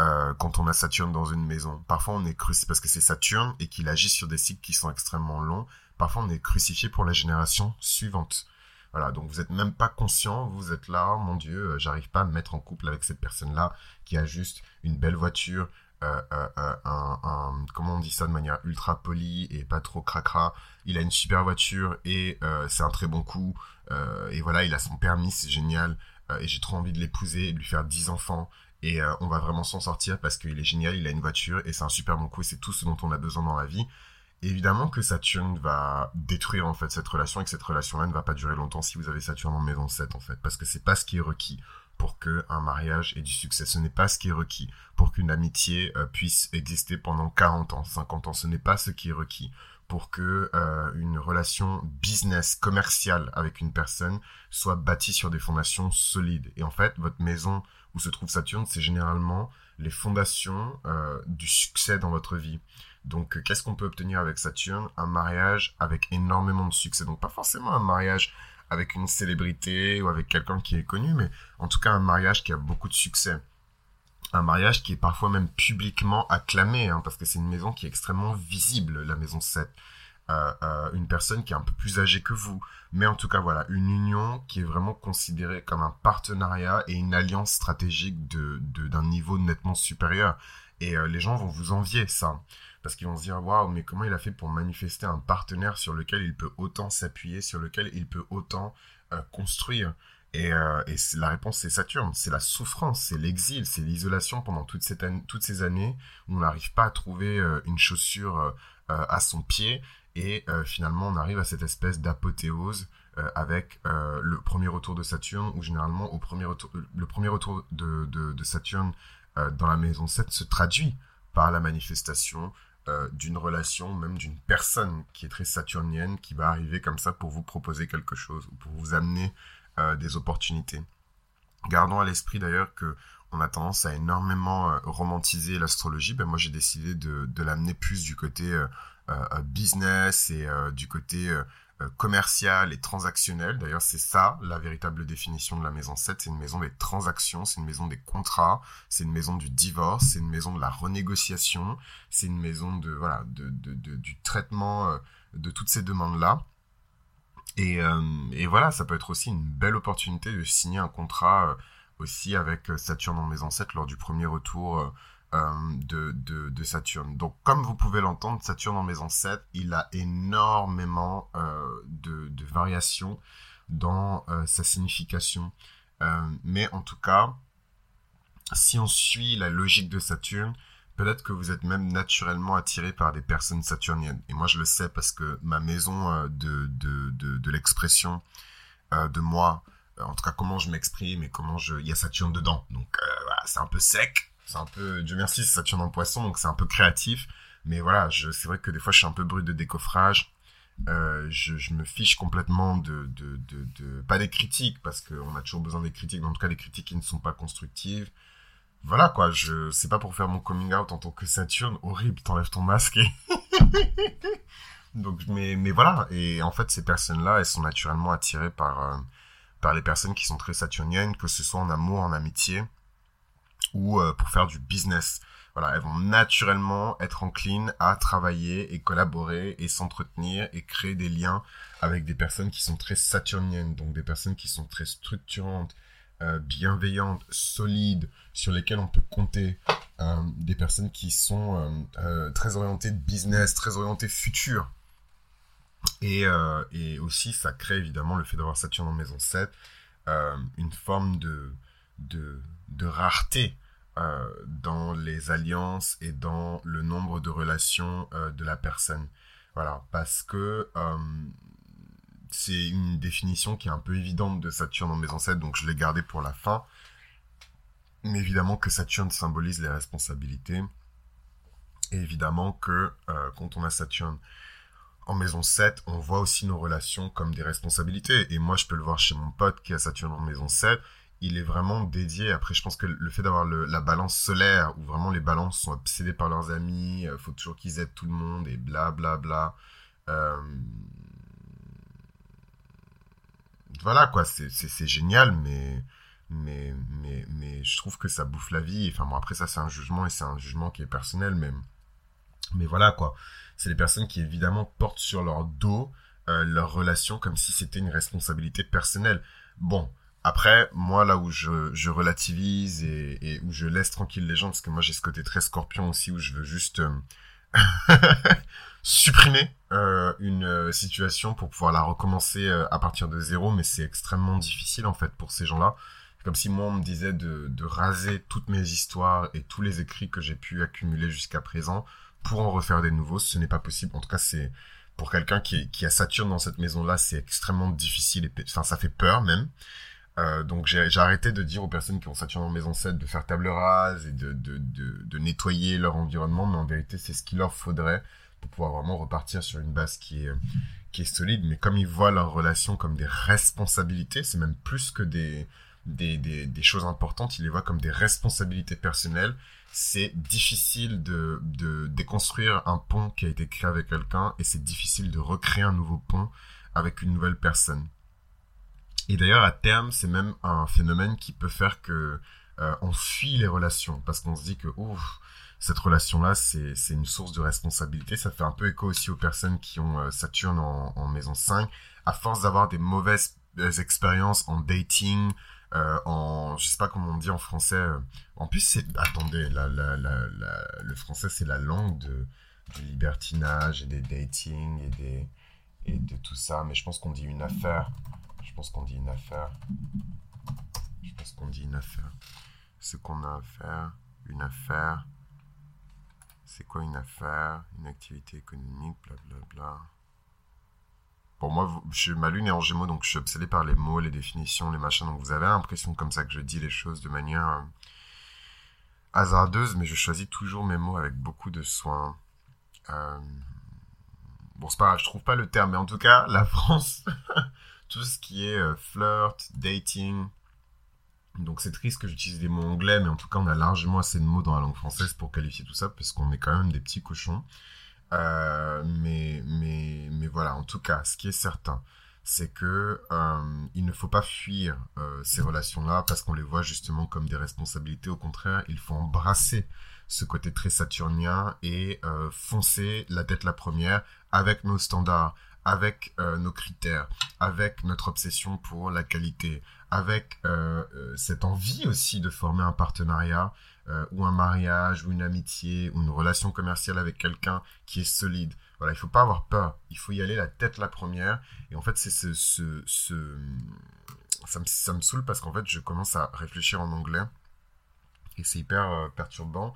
A: Euh, quand on a Saturne dans une maison. Parfois on est crucifié parce que c'est Saturne et qu'il agit sur des cycles qui sont extrêmement longs parfois on est crucifié pour la génération suivante. Voilà, donc vous n'êtes même pas conscient, vous êtes là, oh mon Dieu, euh, j'arrive pas à me mettre en couple avec cette personne-là qui a juste une belle voiture, euh, euh, un, un, comment on dit ça de manière ultra polie et pas trop cracra. Il a une super voiture et c'est un très bon coup. et voilà, il a son permis, c'est génial. et j'ai trop envie de l'épouser, de lui faire 10 enfants. Et on va vraiment s'en sortir parce qu'il est génial, il a une voiture et c'est un super bon coup et c'est tout ce dont on a besoin dans la vie évidemment que Saturne va détruire en fait cette relation et que cette relation-là ne va pas durer longtemps si vous avez Saturne en maison 7 en fait parce que c'est pas ce qui est requis pour que un mariage ait du succès. Ce n'est pas ce qui est requis pour qu'une amitié euh, puisse exister pendant 40 ans, 50 ans. Ce n'est pas ce qui est requis pour que euh, une relation business commerciale avec une personne soit bâtie sur des fondations solides. Et en fait, votre maison où se trouve Saturne, c'est généralement les fondations euh, du succès dans votre vie. Donc, euh, qu'est-ce qu'on peut obtenir avec Saturne? Un mariage avec énormément de succès. Donc, pas forcément un mariage avec une célébrité ou avec quelqu'un qui est connu, mais en tout cas un mariage qui a beaucoup de succès. un mariage qui est parfois même publiquement acclamé, hein, parce que c'est une maison qui est extrêmement visible, la maison 7. Euh, euh, une personne qui est un peu plus âgée que vous. Mais en tout cas, voilà, une union qui est vraiment considérée comme un partenariat et une alliance stratégique d'un niveau nettement supérieur. Et les gens vont vous envier ça. Parce qu'ils vont se dire, waouh, mais comment il a fait pour manifester un partenaire sur lequel il peut autant s'appuyer, sur lequel il peut autant construire? Et, et la réponse, c'est Saturne. C'est la souffrance, c'est l'exil, c'est l'isolation pendant toute toutes ces années où on n'arrive pas à trouver une chaussure à son pied et euh, finalement, on arrive à cette espèce d'apothéose euh, avec euh, le premier retour de Saturne, où généralement, le premier retour de, de, Saturne dans la maison 7 se traduit par la manifestation d'une relation, même d'une personne qui est très saturnienne, qui va arriver comme ça pour vous proposer quelque chose, ou pour vous amener des opportunités. Gardons à l'esprit d'ailleurs que on a tendance à énormément romantiser l'astrologie. Ben moi, j'ai décidé de, l'amener plus du côté euh, business et euh, du côté euh, commercial et transactionnel. D'ailleurs, c'est ça la véritable définition de la maison 7. C'est une maison des transactions, c'est une maison des contrats, c'est une maison du divorce, c'est une maison de la renégociation, c'est une maison de voilà de, de, du traitement de toutes ces demandes-là. Et, et, voilà, ça peut être aussi une belle opportunité de signer un contrat aussi avec Saturne en maison 7 lors du premier retour euh, de, Saturne. Donc, comme vous pouvez l'entendre, Saturne en maison 7, il a énormément euh, de, variations dans euh, sa signification. mais en tout cas, si on suit la logique de Saturne, peut-être que vous êtes même naturellement attiré par des personnes saturniennes. Et moi, je le sais parce que ma maison de l'expression de moi, en tout cas comment je m'exprime et comment je... Il y a Saturne dedans. Donc voilà, c'est un peu sec, c'est un peu, Dieu merci, c'est Saturne en poisson, donc c'est un peu créatif. Mais voilà, c'est vrai que des fois, je suis un peu brut de décoffrage. Euh, je, me fiche complètement de, de, de, pas des critiques, parce qu'on a toujours besoin des critiques, mais en tout cas des critiques qui ne sont pas constructives. Voilà quoi, je c'est pas pour faire mon coming out en tant que Saturne, horrible, t'enlèves ton masque. Donc, mais, mais voilà, et en fait, ces personnes-là, elles sont naturellement attirées par, euh, par les personnes qui sont très saturniennes, que ce soit en amour, en amitié ou euh, pour faire du business. Voilà, elles vont naturellement être enclines à travailler et collaborer et s'entretenir et créer des liens avec des personnes qui sont très saturniennes, donc des personnes qui sont très structurantes, euh, bienveillantes, solides, sur lesquelles on peut compter, euh, des personnes qui sont très orientées business, très orientées futur. Et, et, aussi, ça crée évidemment le fait d'avoir Saturne en maison 7, une forme de, de, de rareté euh, dans les alliances et dans le nombre de relations euh, de la personne. Voilà, parce que euh, c'est une définition qui est un peu évidente de Saturne en maison 7, donc je l'ai gardé pour la fin. Mais évidemment que Saturne symbolise les responsabilités. Et évidemment que quand on a Saturne en maison 7, on voit aussi nos relations comme des responsabilités. Et moi, je peux le voir chez mon pote qui a Saturne en maison 7 il est vraiment dédié. Après, je pense que le fait d'avoir la balance solaire, où vraiment les balances sont obsédées par leurs amis, il euh, faut toujours qu'ils aident tout le monde et bla bla bla. Euh, voilà quoi, c'est génial, mais, mais, mais, mais je trouve que ça bouffe la vie. Enfin bon, après ça c'est un jugement et c'est un jugement qui est personnel, mais, mais voilà quoi. C'est les personnes qui évidemment portent sur leur dos euh, leur relation comme si c'était une responsabilité personnelle. Bon, après, moi, là où je, je relativise et, et, où je laisse tranquille les gens, parce que moi, j'ai ce côté très scorpion aussi, où je veux juste euh, supprimer euh, une euh, situation pour pouvoir la recommencer euh, à partir de zéro, mais c'est extrêmement difficile, en fait, pour ces gens-là. Comme si moi, on me disait de, de raser toutes mes histoires et tous les écrits que j'ai pu accumuler jusqu'à présent pour en refaire des nouveaux. Ce n'est pas possible. En tout cas, c'est pour quelqu'un qui, qui a Saturne dans cette maison-là, c'est extrêmement difficile. Et, enfin, ça fait peur même. Euh, donc j'ai arrêté de dire aux personnes qui ont Saturne en maison 7 de faire table rase et de, de, de, de nettoyer leur environnement, mais en vérité c'est ce qu'il leur faudrait pour pouvoir vraiment repartir sur une base qui est, qui est solide. Mais comme ils voient leur relation comme des responsabilités, c'est même plus que des, des, des, des, choses importantes, ils les voient comme des responsabilités personnelles. C'est difficile de, de déconstruire un pont qui a été créé avec quelqu'un et c'est difficile de recréer un nouveau pont avec une nouvelle personne. Et d'ailleurs, à terme, c'est même un phénomène qui peut faire que on fuit les relations parce qu'on se dit que ouf, cette relation-là, c'est une source de responsabilité. Ça fait un peu écho aussi aux personnes qui ont Saturne en, maison 5. À force d'avoir des mauvaises expériences en dating, euh, en je sais pas comment on dit en français euh, en plus c'est attendez le français c'est la langue de du libertinage et des dating et des et de tout ça mais je pense qu'on dit une affaire je pense qu'on dit une affaire je pense qu'on dit une affaire ce qu'on a à faire une affaire c'est quoi une affaire? Une activité économique blablabla bla, bla. Pour moi, je, ma lune est en gémeaux, donc je suis obsédé par les mots, les définitions, les machins. Donc vous avez l'impression comme ça que je dis les choses de manière euh, hasardeuse, mais je choisis toujours mes mots avec beaucoup de soin. Euh, bon, c'est pas je trouve pas le terme, mais en tout cas, la France, tout ce qui est euh, flirt, dating. Donc c'est triste que j'utilise des mots anglais, mais en tout cas, on a largement assez de mots dans la langue française pour qualifier tout ça, parce qu'on est quand même des petits cochons. Euh, mais, mais, mais voilà, en tout cas, ce qui est certain, c'est que euh, il ne faut pas fuir ces relations-là parce qu'on les voit justement comme des responsabilités. Au contraire, il faut embrasser ce côté très saturnien et foncer la tête la première avec nos standards, avec nos critères, avec notre obsession pour la qualité, avec cette envie aussi de former un partenariat euh, ou un mariage, ou une amitié, ou une relation commerciale avec quelqu'un qui est solide. Voilà, il faut pas avoir peur. Il faut y aller la tête la première. Et en fait, c'est ce, ce. Ça, me, ça me saoule parce qu'en fait, je commence à réfléchir en anglais. Et c'est hyper euh, perturbant.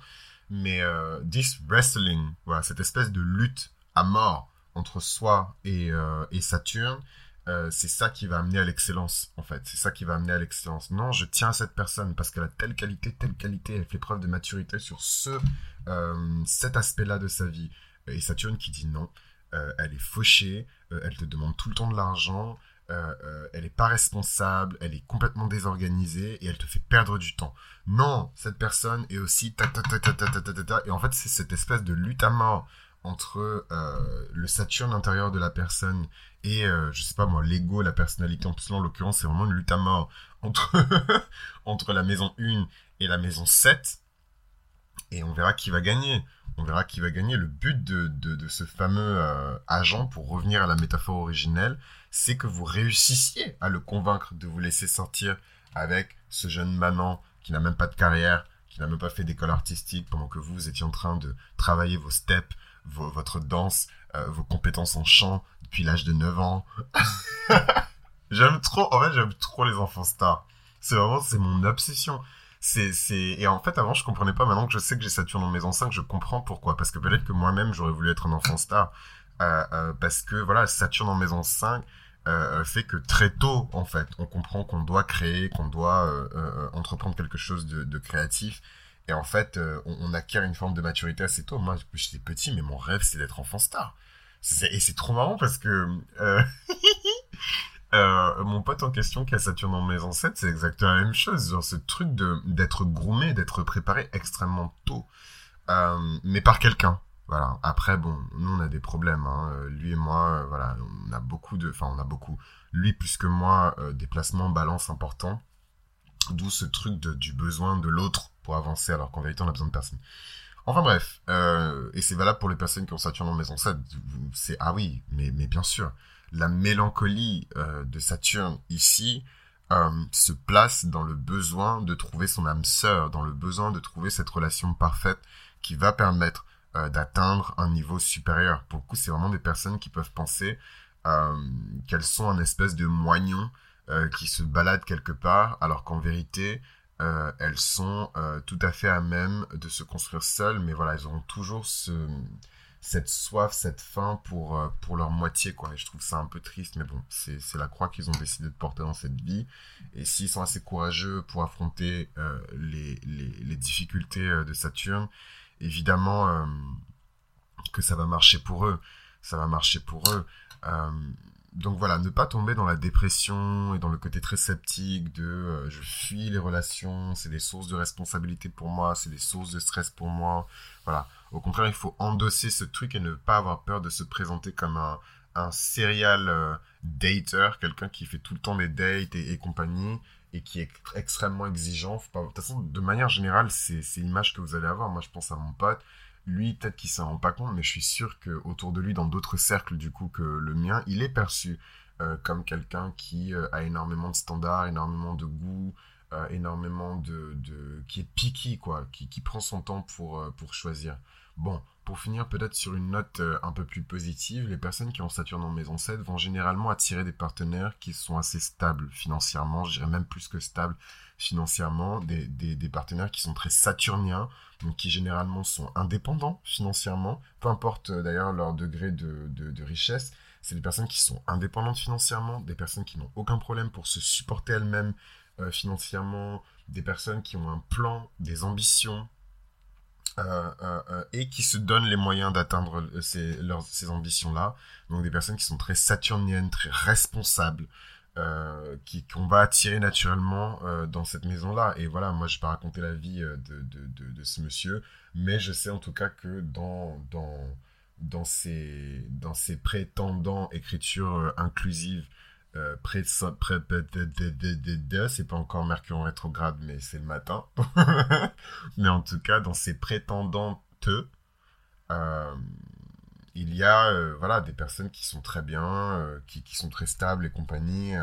A: Mais euh, this wrestling, voilà, cette espèce de lutte à mort entre soi et, euh, et Saturne, euh, c'est ça qui va amener à l'excellence, en fait. C'est ça qui va amener à l'excellence. Non, je tiens à cette personne parce qu'elle a telle qualité, telle qualité, elle fait preuve de maturité sur ce, euh, cet aspect-là de sa vie. Et Saturne qui dit non, elle est fauchée, elle te demande tout le temps de l'argent, euh, euh, elle n'est pas responsable, elle est complètement désorganisée et elle te fait perdre du temps. Non, cette personne est aussi ta ta ta ta ta ta, ta, ta. et en fait c'est cette espèce de lutte à mort entre euh, le Saturne intérieur de la personne et, euh, je sais pas moi, l'ego, la personnalité. En plus, là, en l'occurrence, c'est vraiment une lutte à mort entre, entre la maison 1 et la maison 7. Et on verra qui va gagner. On verra qui va gagner. Le but de, de, ce fameux euh, agent, pour revenir à la métaphore originelle, c'est que vous réussissiez à le convaincre de vous laisser sortir avec ce jeune manant qui n'a même pas de carrière, qui n'a même pas fait d'école artistique pendant que vous étiez en train de travailler vos steps, votre danse, euh, vos compétences en chant depuis l'âge de 9 ans. j'aime trop, en fait, j'aime trop les enfants stars. C'est vraiment, c'est mon obsession. C'est, c'est, et en fait, avant, je comprenais pas. Maintenant que je sais que j'ai Saturne en maison 5, je comprends pourquoi. Parce que peut-être que moi-même, j'aurais voulu être un enfant star. Euh, euh, parce que, voilà, Saturne en maison 5, euh, fait que très tôt, en fait, on comprend qu'on doit créer, qu'on doit entreprendre quelque chose de, créatif. Et en fait, euh, on, acquiert une forme de maturité assez tôt. Moi, j'étais petit, mais mon rêve, c'est d'être enfant star. Et c'est trop marrant parce que euh, euh, mon pote en question qui a Saturne en maison 7, c'est exactement la même chose. Genre ce truc d'être groomé, d'être préparé extrêmement tôt. mais par quelqu'un. Voilà. Après, bon, nous, on a des problèmes. Hein. Lui et moi, voilà, on a beaucoup de... Enfin, on a beaucoup. Lui, plus que moi, des placements balance importants. D'où ce truc de, du besoin de l'autre avancer, alors qu'en vérité, on a besoin de personne. Enfin bref, euh, et c'est valable pour les personnes qui ont Saturne en maison 7. C'est ah oui, mais mais bien sûr, la mélancolie euh, de Saturne ici euh, se place dans le besoin de trouver son âme sœur, dans le besoin de trouver cette relation parfaite qui va permettre d'atteindre un niveau supérieur. Pour le coup, c'est vraiment des personnes qui peuvent penser qu'elles sont un espèce de moignon qui se balade quelque part, alors qu'en vérité, euh, elles sont euh, tout à fait à même de se construire seules, mais voilà, elles auront toujours ce, cette soif, cette faim pour, euh, pour leur moitié, quoi. Et je trouve ça un peu triste, mais bon, c'est la croix qu'ils ont décidé de porter dans cette vie. Et s'ils sont assez courageux pour affronter les, les, les, difficultés de Saturne, évidemment que ça va marcher pour eux. Ça va marcher pour eux donc voilà, ne pas tomber dans la dépression et dans le côté très sceptique de euh, je fuis les relations, c'est des sources de responsabilité pour moi, c'est des sources de stress pour moi. Voilà. Au contraire, il faut endosser ce truc et ne pas avoir peur de se présenter comme un, un serial euh, dater, quelqu'un qui fait tout le temps des dates et, compagnie, et qui est extrêmement exigeant. De toute façon, de manière générale, c'est l'image que vous allez avoir. Moi, je pense à mon pote. Lui, peut-être qu'il s'en rend pas compte, mais je suis sûr que autour de lui, dans d'autres cercles du coup que le mien, il est perçu euh, comme quelqu'un qui euh, a énormément de standards, énormément de goût, euh, énormément de, de, qui est picky quoi, qui, qui prend son temps pour pour choisir. Bon, pour finir peut-être sur une note un peu plus positive, les personnes qui ont Saturne en maison 7 vont généralement attirer des partenaires qui sont assez stables financièrement, je dirais même plus que stables financièrement, des, partenaires qui sont très saturniens, donc qui généralement sont indépendants financièrement, peu importe d'ailleurs leur degré de, de, de richesse, c'est des personnes qui sont indépendantes financièrement, des personnes qui n'ont aucun problème pour se supporter elles-mêmes euh, financièrement, des personnes qui ont un plan, des ambitions, euh, euh, et qui se donnent les moyens d'atteindre ces, ces ambitions-là. Donc des personnes qui sont très saturniennes, très responsables, qui qu'on va attirer naturellement dans cette maison-là. Et voilà, moi je vais pas raconter la vie de, de, de, de, ce monsieur, mais je sais en tout cas que dans, dans, dans ses, dans ses prétendants écriture euh, inclusive, euh, pré, pré, c'est pas encore Mercure en rétrograde, mais c'est le matin. mais en tout cas, dans ses prétendantes, euh, il y a euh, voilà, des personnes qui sont très bien, euh, qui, sont très stables et compagnie,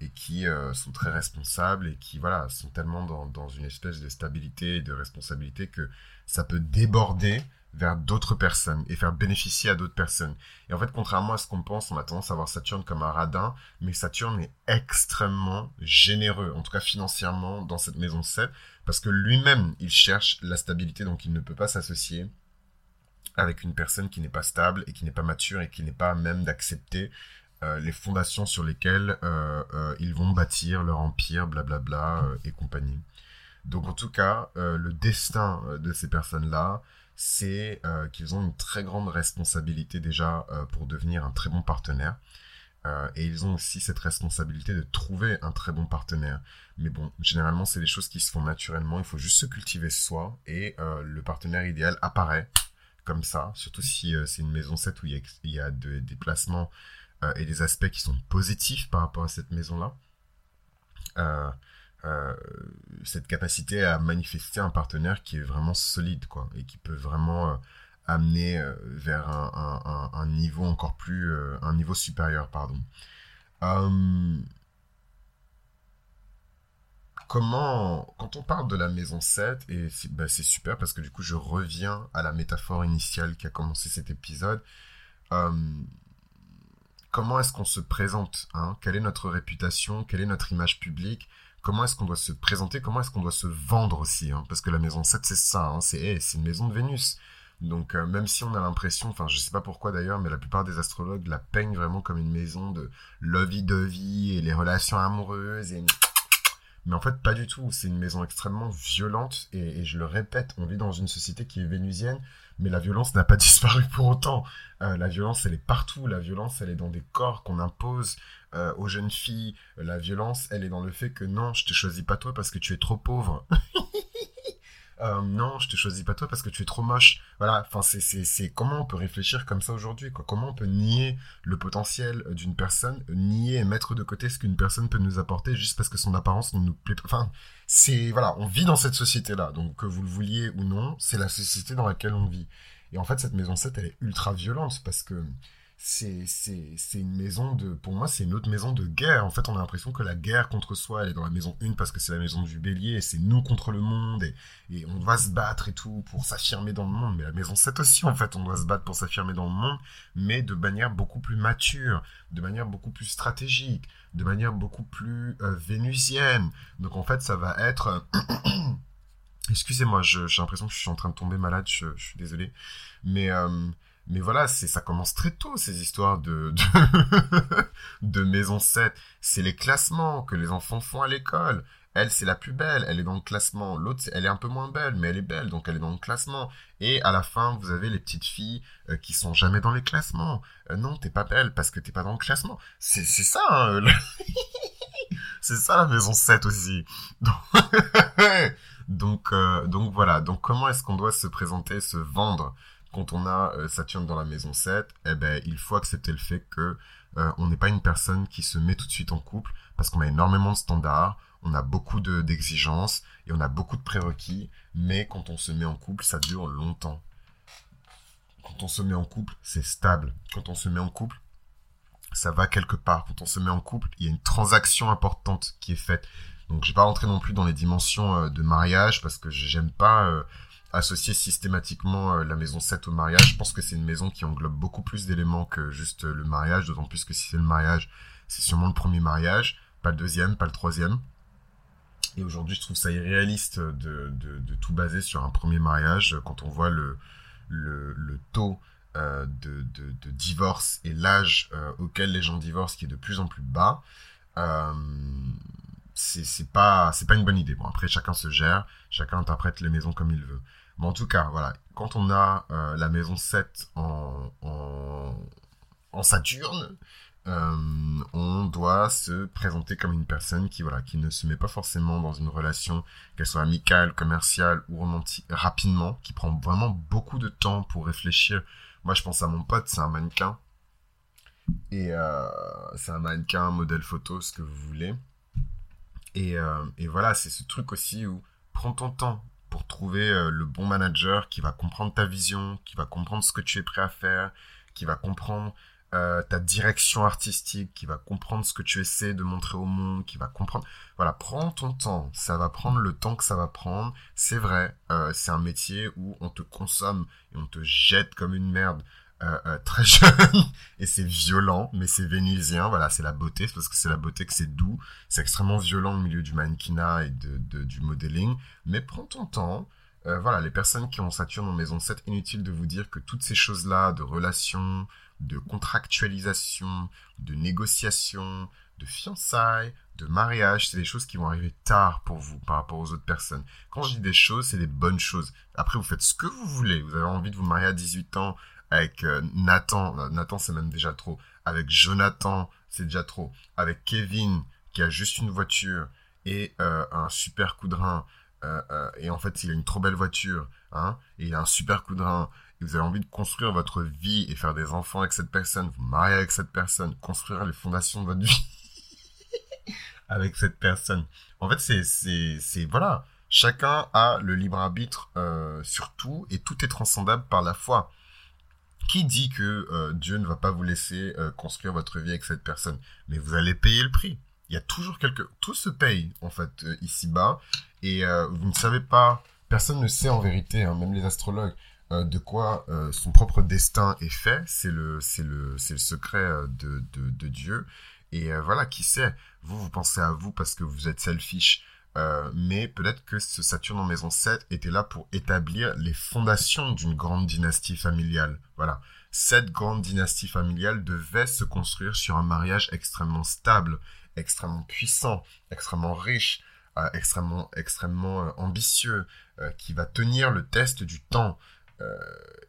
A: et qui sont très responsables, et qui voilà, sont tellement dans une espèce de stabilité et de responsabilité que ça peut déborder vers d'autres personnes et faire bénéficier à d'autres personnes. Et en fait, contrairement à ce qu'on pense, on a tendance à voir Saturne comme un radin, mais Saturne est extrêmement généreux, en tout cas financièrement, dans cette maison 7, parce que lui-même, il cherche la stabilité, donc il ne peut pas s'associer avec une personne qui n'est pas stable et qui n'est pas mature et qui n'est pas même d'accepter euh, les fondations sur lesquelles euh, euh, ils vont bâtir leur empire, blablabla et compagnie. Donc en tout cas, le destin de ces personnes-là, c'est euh, qu'ils ont une très grande responsabilité déjà euh, pour devenir un très bon partenaire. Euh, et ils ont aussi cette responsabilité de trouver un très bon partenaire. Mais bon, généralement, c'est des choses qui se font naturellement. Il faut juste se cultiver soi et le partenaire idéal apparaît comme ça. Surtout si c'est une maison 7 où il y a, a des placements et des aspects qui sont positifs par rapport à cette maison-là. Euh, cette capacité à manifester un partenaire qui est vraiment solide, quoi, et qui peut vraiment euh, amener euh, vers un, niveau encore plus, un niveau supérieur, pardon. comment, quand on parle de la maison 7, et bah, c'est super parce que du coup je reviens à la métaphore initiale qui a commencé cet épisode, comment est-ce qu'on se présente hein? Quelle est notre réputation? Quelle est notre image publique? Comment est-ce qu'on doit se présenter, comment est-ce qu'on doit se vendre aussi, hein, parce que la maison 7 c'est ça, hein, c'est une maison de Vénus. Donc euh, même si on a l'impression, enfin je sais pas pourquoi d'ailleurs, mais la plupart des astrologues la peignent vraiment comme une maison de lovey-dovey et les relations amoureuses mais en fait pas du tout. C'est une maison extrêmement violente et, je le répète, on vit dans une société qui est vénusienne, mais la violence n'a pas disparu pour autant. Euh, la violence, elle est partout. La violence, elle est dans des corps qu'on impose euh, aux jeunes filles. La violence, elle est dans le fait que non, je te choisis pas toi parce que tu es trop pauvre. Euh, non, je te choisis pas toi parce que tu es trop moche. Voilà, enfin c'est c'est c'est comment on peut réfléchir comme ça aujourd'hui. Comment on peut nier le potentiel d'une personne, nier et mettre de côté ce qu'une personne peut nous apporter juste parce que son apparence ne nous plaît pas. Enfin, c'est voilà, on vit dans cette société là. Donc que vous le vouliez ou non, c'est la société dans laquelle on vit. Et en fait, cette maison 7, elle est ultra violente parce que c'est une maison de pour moi c'est une autre maison de guerre. En fait on a l'impression que la guerre contre soi elle est dans la maison 1 parce que c'est la maison du bélier et c'est nous contre le monde et, et on va se battre et tout pour s'affirmer dans le monde. Mais la maison 7 aussi en fait on doit se battre pour s'affirmer dans le monde mais de manière beaucoup plus mature de manière beaucoup plus stratégique de manière beaucoup plus euh, vénusienne. Donc en fait ça va être excusez-moi j'ai l'impression que je suis en train de tomber malade je, je suis désolé. Mais euh, mais voilà, ça commence très tôt ces histoires de maison 7. C'est les classements que les enfants font à l'école. Elle, c'est la plus belle, elle est dans le classement. L'autre, elle est un peu moins belle, mais elle est belle, donc elle est dans le classement. Et à la fin, vous avez les petites filles euh, qui sont jamais dans les classements. Euh, non, t'es pas belle parce que t'es pas dans le classement. C'est c'est ça. Hein, c'est ça la maison 7 aussi. Donc euh, donc voilà. Donc comment est-ce qu'on doit se présenter, se vendre? Quand on a euh, Saturne dans la maison 7, eh ben, il faut accepter le fait que euh, on n'est pas une personne qui se met tout de suite en couple parce qu'on a énormément de standards, on a beaucoup d'exigences et on a beaucoup de prérequis, mais quand on se met en couple, ça dure longtemps. Quand on se met en couple, c'est stable. Quand on se met en couple, ça va quelque part. Quand on se met en couple, il y a une transaction importante qui est faite. Donc je vais pas rentrer non plus dans les dimensions euh, de mariage parce que j'aime pas associer systématiquement euh, la maison 7 au mariage. Je pense que c'est une maison qui englobe beaucoup plus d'éléments que juste le mariage, d'autant plus que si c'est le mariage, c'est sûrement le premier mariage, pas le deuxième, pas le troisième. Et aujourd'hui, je trouve ça irréaliste de, de, tout baser sur un premier mariage quand on voit le, le, le taux euh, de, de, divorce et l'âge euh, auquel les gens divorcent qui est de plus en plus bas. Euh, c'est pas pas une bonne idée. Bon après chacun se gère, chacun interprète les maisons comme il veut. En tout cas voilà, quand on a euh, la maison 7 en en, Saturne, euh, on doit se présenter comme une personne qui voilà qui ne se met pas forcément dans une relation qu'elle soit amicale, commerciale ou romantique rapidement, qui prend vraiment beaucoup de temps pour réfléchir. Moi je pense à mon pote, c'est un mannequin et euh, c'est un mannequin, modèle photo, ce que vous voulez. Et, et voilà, c'est ce truc aussi où prends ton temps pour trouver euh, le bon manager qui va comprendre ta vision, qui va comprendre ce que tu es prêt à faire, qui va comprendre euh, ta direction artistique, qui va comprendre ce que tu essaies de montrer au monde, qui va comprendre. Voilà, prends ton temps. Ça va prendre le temps que ça va prendre. C'est vrai, euh, c'est un métier où on te consomme et on te jette comme une merde. Très jeune et c'est violent mais c'est vénusien voilà c'est la beauté parce que c'est la beauté que c'est doux c'est extrêmement violent au milieu du mannequinat et de, du modeling mais prends ton temps euh, voilà les personnes qui ont Saturne en maison 7 inutile de vous dire que toutes ces choses là de relations de contractualisation, de négociation, de fiançailles, de mariage, c'est des choses qui vont arriver tard pour vous par rapport aux autres personnes. Quand je dis des choses, c'est des bonnes choses. Après, vous faites ce que vous voulez. Vous avez envie de vous marier à 18 ans avec euh, Nathan, euh, Nathan c'est même déjà trop. Avec Jonathan, c'est déjà trop. Avec Kevin, qui a juste une voiture et euh, un super coup de rein. et en fait, il a une trop belle voiture, hein, et il a un super coup de rein vous avez envie de construire votre vie et faire des enfants avec cette personne, vous marier avec cette personne, construire les fondations de votre vie avec cette personne. En fait, c'est, c'est, voilà. Chacun a le libre arbitre sur tout et tout est transcendable par la foi. Qui dit que euh, Dieu ne va pas vous laisser euh, construire votre vie avec cette personne? Mais vous allez payer le prix. Il y a toujours quelque... Tout se paye, en fait, euh, ici-bas. Et vous ne savez pas... Personne ne sait en vérité, hein, même les astrologues. De quoi son propre destin est fait. C'est le, le, le secret de, de, de Dieu. Et voilà, qui sait? Vous, vous pensez à vous parce que vous êtes selfish. Mais peut-être que ce Saturne en maison 7 était là pour établir les fondations d'une grande dynastie familiale. Voilà. Cette grande dynastie familiale devait se construire sur un mariage extrêmement stable, extrêmement puissant, extrêmement riche, extrêmement, extrêmement ambitieux, qui va tenir le test du temps. Euh,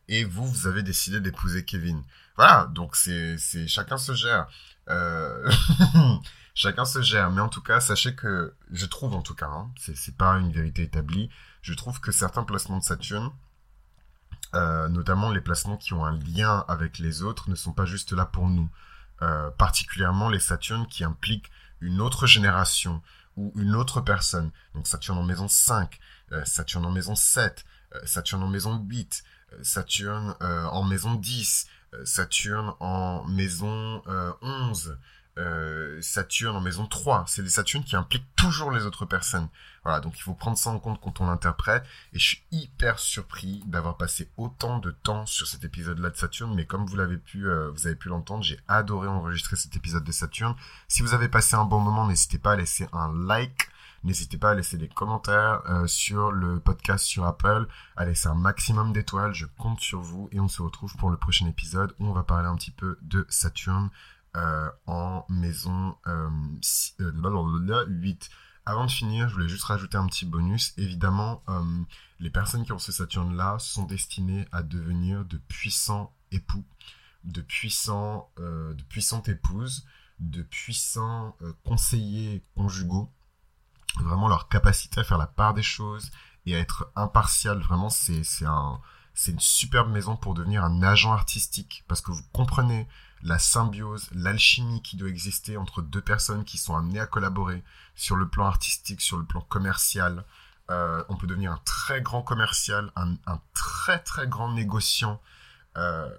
A: et vous, vous avez décidé d'épouser Kevin. Voilà, donc c'est chacun se gère. Chacun se gère. Mais en tout cas, sachez que je trouve en tout cas, hein, c'est, pas une vérité établie. Je trouve que certains placements de Saturne, euh, notamment les placements qui ont un lien avec les autres, ne sont pas juste là pour nous. Euh, particulièrement les Saturnes qui impliquent une autre génération ou une autre personne. Donc Saturne en maison 5, euh, Saturne en maison 7, euh, Saturne en maison 8, euh, Saturne en maison 10, Saturne en maison 11, Saturne en maison 3. C'est des Saturnes qui impliquent toujours les autres personnes. Voilà, donc il faut prendre ça en compte quand on l'interprète. Et je suis hyper surpris d'avoir passé autant de temps sur cet épisode-là de Saturne. Mais comme vous l'avez pu, vous avez pu l'entendre, j'ai adoré enregistrer cet épisode de Saturne. Si vous avez passé un bon moment, n'hésitez pas à laisser un like N'hésitez pas à laisser des commentaires euh, sur le podcast sur Apple, à laisser un maximum d'étoiles, je compte sur vous et on se retrouve pour le prochain épisode où on va parler un petit peu de Saturne euh, en maison euh, 8. Euh, Avant de finir, je voulais juste rajouter un petit bonus. Évidemment, euh, les personnes qui ont ce Saturne-là sont destinées à devenir de puissants époux, de, puissants, de puissantes épouses, de puissants conseillers conjugaux vraiment leur capacité à faire la part des choses et à être impartial. Vraiment, c'est un c'est une superbe maison pour devenir un agent artistique parce que vous comprenez la symbiose, l'alchimie qui doit exister entre deux personnes qui sont amenées à collaborer sur le plan artistique, sur le plan commercial. Euh, on peut devenir un très grand commercial, un, très très grand négociant euh,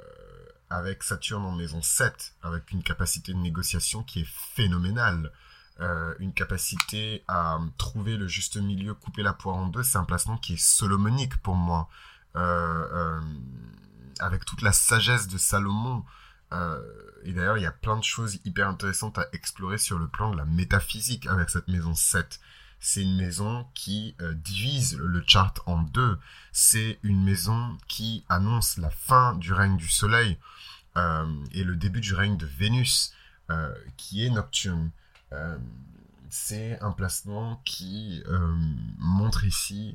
A: avec Saturne en maison 7, avec une capacité de négociation qui est phénoménale. Euh, une capacité à trouver le juste milieu, couper la poire en deux, c'est un placement qui est solomonique pour moi. avec toute la sagesse de Salomon, et d'ailleurs, il y a plein de choses hyper intéressantes à explorer sur le plan de la métaphysique avec cette maison 7. C'est une maison qui euh, divise le chart en deux. C'est une maison qui annonce la fin du règne du Soleil euh, et le début du règne de Vénus, qui est nocturne. c'est un placement qui montre ici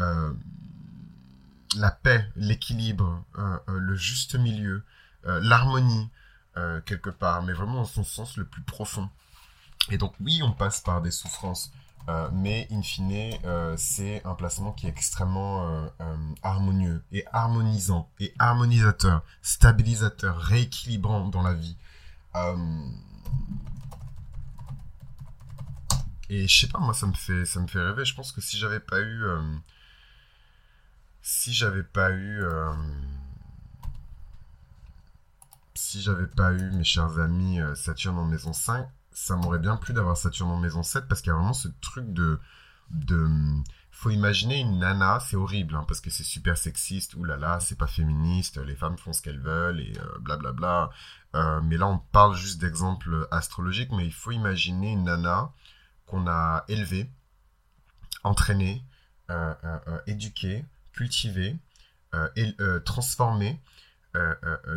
A: la paix, l'équilibre, le juste milieu, euh, l'harmonie euh, quelque part, mais vraiment dans son sens le plus profond. Et donc oui, on passe par des souffrances, euh, mais in fine, c'est un placement qui est extrêmement harmonieux et harmonisant et harmonisateur, stabilisateur, rééquilibrant dans la vie. Et je sais pas, moi ça me fait ça me fait rêver. Je pense que si j'avais pas eu si j'avais pas eu si j'avais pas eu mes chers amis euh, Saturne en maison 5, ça m'aurait bien plu d'avoir Saturne en maison 7 parce qu'il y a vraiment ce truc de. de faut imaginer une nana, c'est horrible hein, parce que c'est super sexiste, oulala, c'est pas féministe, les femmes font ce qu'elles veulent et blablabla. Euh, euh, mais là, on parle juste d'exemples astrologiques, mais il faut imaginer une nana qu'on a élevée, entraînée, éduquée, cultivée, et, transformée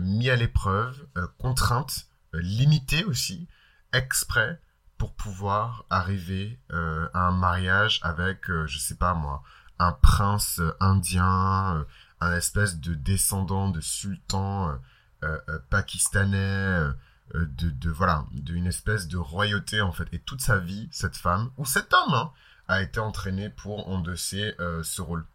A: mis à l'épreuve, contrainte, limitée aussi, exprès pour pouvoir arriver à un mariage avec, je sais pas moi, un prince indien, un espèce de descendant de sultan pakistanais, de, de, voilà, d'une espèce de royauté en fait. Et toute sa vie, cette femme ou cet homme hein, a été entraîné pour endosser ce rôle.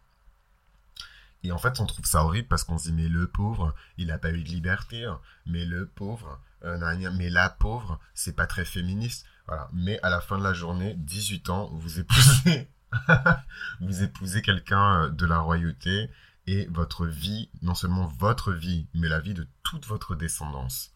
A: Et en fait, on trouve ça horrible parce qu'on se dit, mais le pauvre, il n'a pas eu de liberté. Hein. Mais le pauvre, euh, mais la pauvre, c'est pas très féministe. Voilà. Mais à la fin de la journée, 18 ans, vous épousez, vous épousez quelqu'un euh, de la royauté et votre vie, non seulement votre vie, mais la vie de toute votre descendance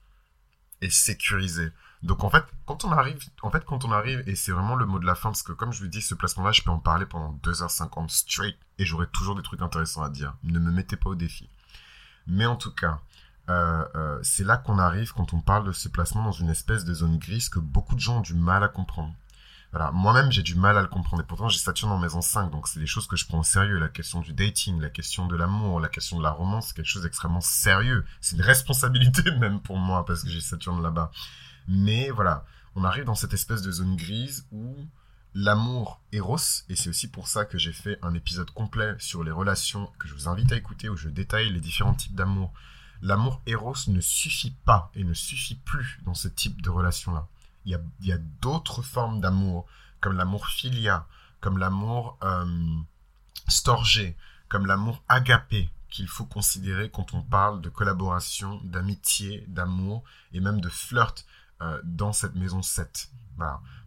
A: est sécurisée. Donc en fait, quand on arrive, en fait, quand on arrive, et c'est vraiment le mot de la fin, parce que comme je vous dis, ce placement-là, je peux en parler pendant 2h50 straight, et j'aurai toujours des trucs intéressants à dire. Ne me mettez pas au défi. Mais en tout cas, euh, euh, c'est là qu'on arrive quand on parle de ce placement dans une espèce de zone grise que beaucoup de gens ont du mal à comprendre. Voilà, moi-même j'ai du mal à le comprendre et pourtant j'ai Saturne en maison 5 donc c'est des choses que je prends au sérieux, la question du dating, la question de l'amour, la question de la romance, c'est quelque chose d'extrêmement sérieux. C'est une responsabilité même pour moi parce que j'ai Saturne là-bas. Mais voilà, on arrive dans cette espèce de zone grise où l'amour Eros, et c'est aussi pour ça que j'ai fait un épisode complet sur les relations que je vous invite à écouter où je détaille les différents types d'amour. L'amour Eros ne suffit pas et ne suffit plus dans ce type de relation-là. Il y a, d'autres formes d'amour, comme l'amour filia, comme l'amour euh, storgé, comme l'amour agapé, qu'il faut considérer quand on parle de collaboration, d'amitié, d'amour et même de flirt euh, dans cette maison 7.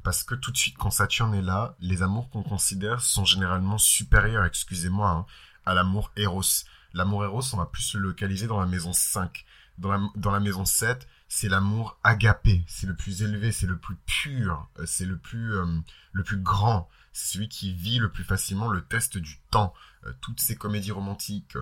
A: Parce que tout de suite, quand Saturne est là, les amours qu'on considère sont généralement supérieurs, excusez-moi, hein, à l'amour Eros. L'amour Eros, on va plus le localiser dans la maison 5. Dans la, dans la maison 7, c'est l'amour agapé, c'est le plus élevé, c'est le plus pur, euh, c'est le plus, euh, le plus grand, celui qui vit le plus facilement le test du temps. toutes ces comédies romantiques,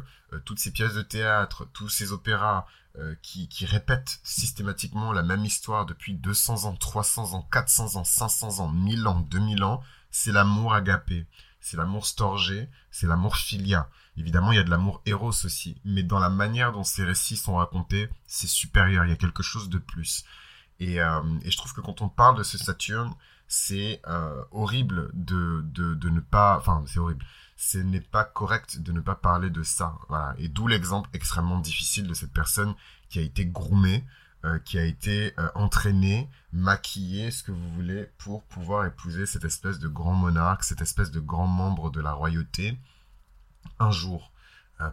A: toutes ces pièces de théâtre, tous ces opéras, euh, qui, qui répète systématiquement la même histoire depuis 200 ans, 300 ans, 400 ans, 500 ans, 1000 ans, 2000 ans, c'est l'amour agapé, c'est l'amour storgé, c'est l'amour filia. Évidemment, il y a de l'amour héros aussi, mais dans la manière dont ces récits sont racontés, c'est supérieur, il y a quelque chose de plus. Et, euh, et je trouve que quand on parle de ce Saturne, c'est euh, horrible de, de, de ne pas... Enfin, c'est horrible ce n'est pas correct de ne pas parler de ça. Voilà. Et d'où l'exemple extrêmement difficile de cette personne qui a été groomée, euh, qui a été euh, entraînée, maquillée, ce que vous voulez, pour pouvoir épouser cette espèce de grand monarque, cette espèce de grand membre de la royauté, un jour.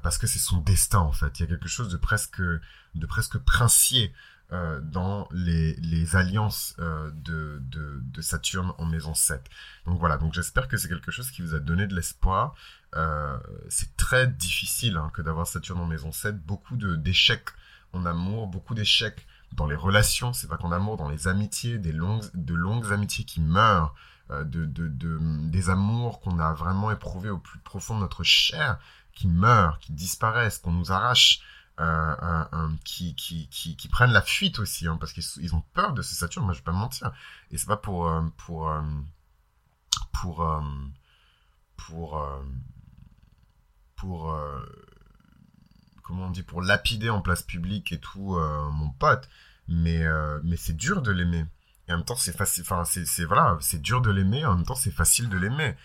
A: parce que c'est son destin en fait. Il y a quelque chose de presque, de presque princier euh, dans les, alliances euh, de, de, Saturne en maison 7. Donc voilà, donc j'espère que c'est quelque chose qui vous a donné de l'espoir. Euh, c'est très difficile hein, que d'avoir Saturne en maison 7. Beaucoup d'échecs en amour, beaucoup d'échecs dans les relations, c'est pas qu'en amour, dans les amitiés, des longues, de longues amitiés qui meurent, de, de, de, des amours qu'on a vraiment éprouvés au plus profond de notre chair, qui meurent, qui disparaissent, qu'on nous arrache. Euh, qui, prennent la fuite aussi, hein, parce qu'ils ont peur de ce Saturne, moi je vais pas mentir. Et c'est pas pour, euh, pour, euh, pour, pour, pour, comment on dit, pour lapider en place publique et tout, mon pote, mais, mais c'est dur de l'aimer. Et en même temps, c'est facile, enfin, c'est, voilà, c'est dur de l'aimer, en même temps, c'est facile de l'aimer.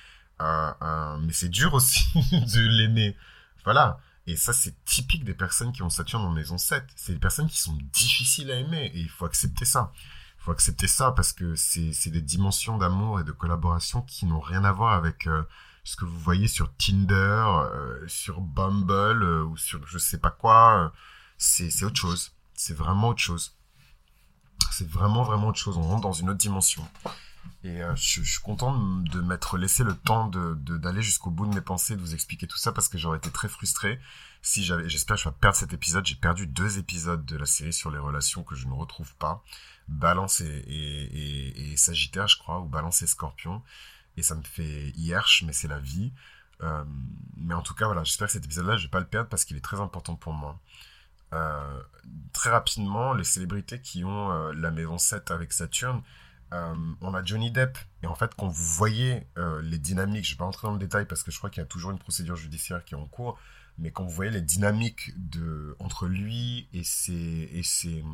A: mais c'est dur aussi de l'aimer. Voilà. Et ça, c'est typique des personnes qui ont Saturne en maison 7. C'est des personnes qui sont difficiles à aimer et il faut accepter ça. Il faut accepter ça parce que c'est des dimensions d'amour et de collaboration qui n'ont rien à voir avec euh, ce que vous voyez sur Tinder, euh, sur Bumble euh, ou sur je sais pas quoi. C'est autre chose. C'est vraiment autre chose. C'est vraiment, vraiment autre chose. On rentre dans une autre dimension. Et euh, je, suis content de m'être laissé le temps de d'aller jusqu'au bout de mes pensées, de vous expliquer tout ça parce que j'aurais été très frustré si j'avais. J'espère que je vais perdre cet épisode. J'ai perdu deux épisodes de la série sur les relations que je ne retrouve pas. Balance et, Sagittaire, je crois, ou Balance et Scorpion. Et ça me fait hierche, mais c'est la vie. Euh, mais en tout cas, voilà, j'espère que cet épisode-là, je vais pas le perdre parce qu'il est très important pour moi. Euh, très rapidement, les célébrités qui ont la maison 7 avec Saturne, euh, on a Johnny Depp. Et en fait, quand vous voyez euh, les dynamiques, je ne vais pas rentrer dans le détail parce que je crois qu'il y a toujours une procédure judiciaire qui est en cours, mais quand vous voyez les dynamiques de, entre lui et ses, et ses,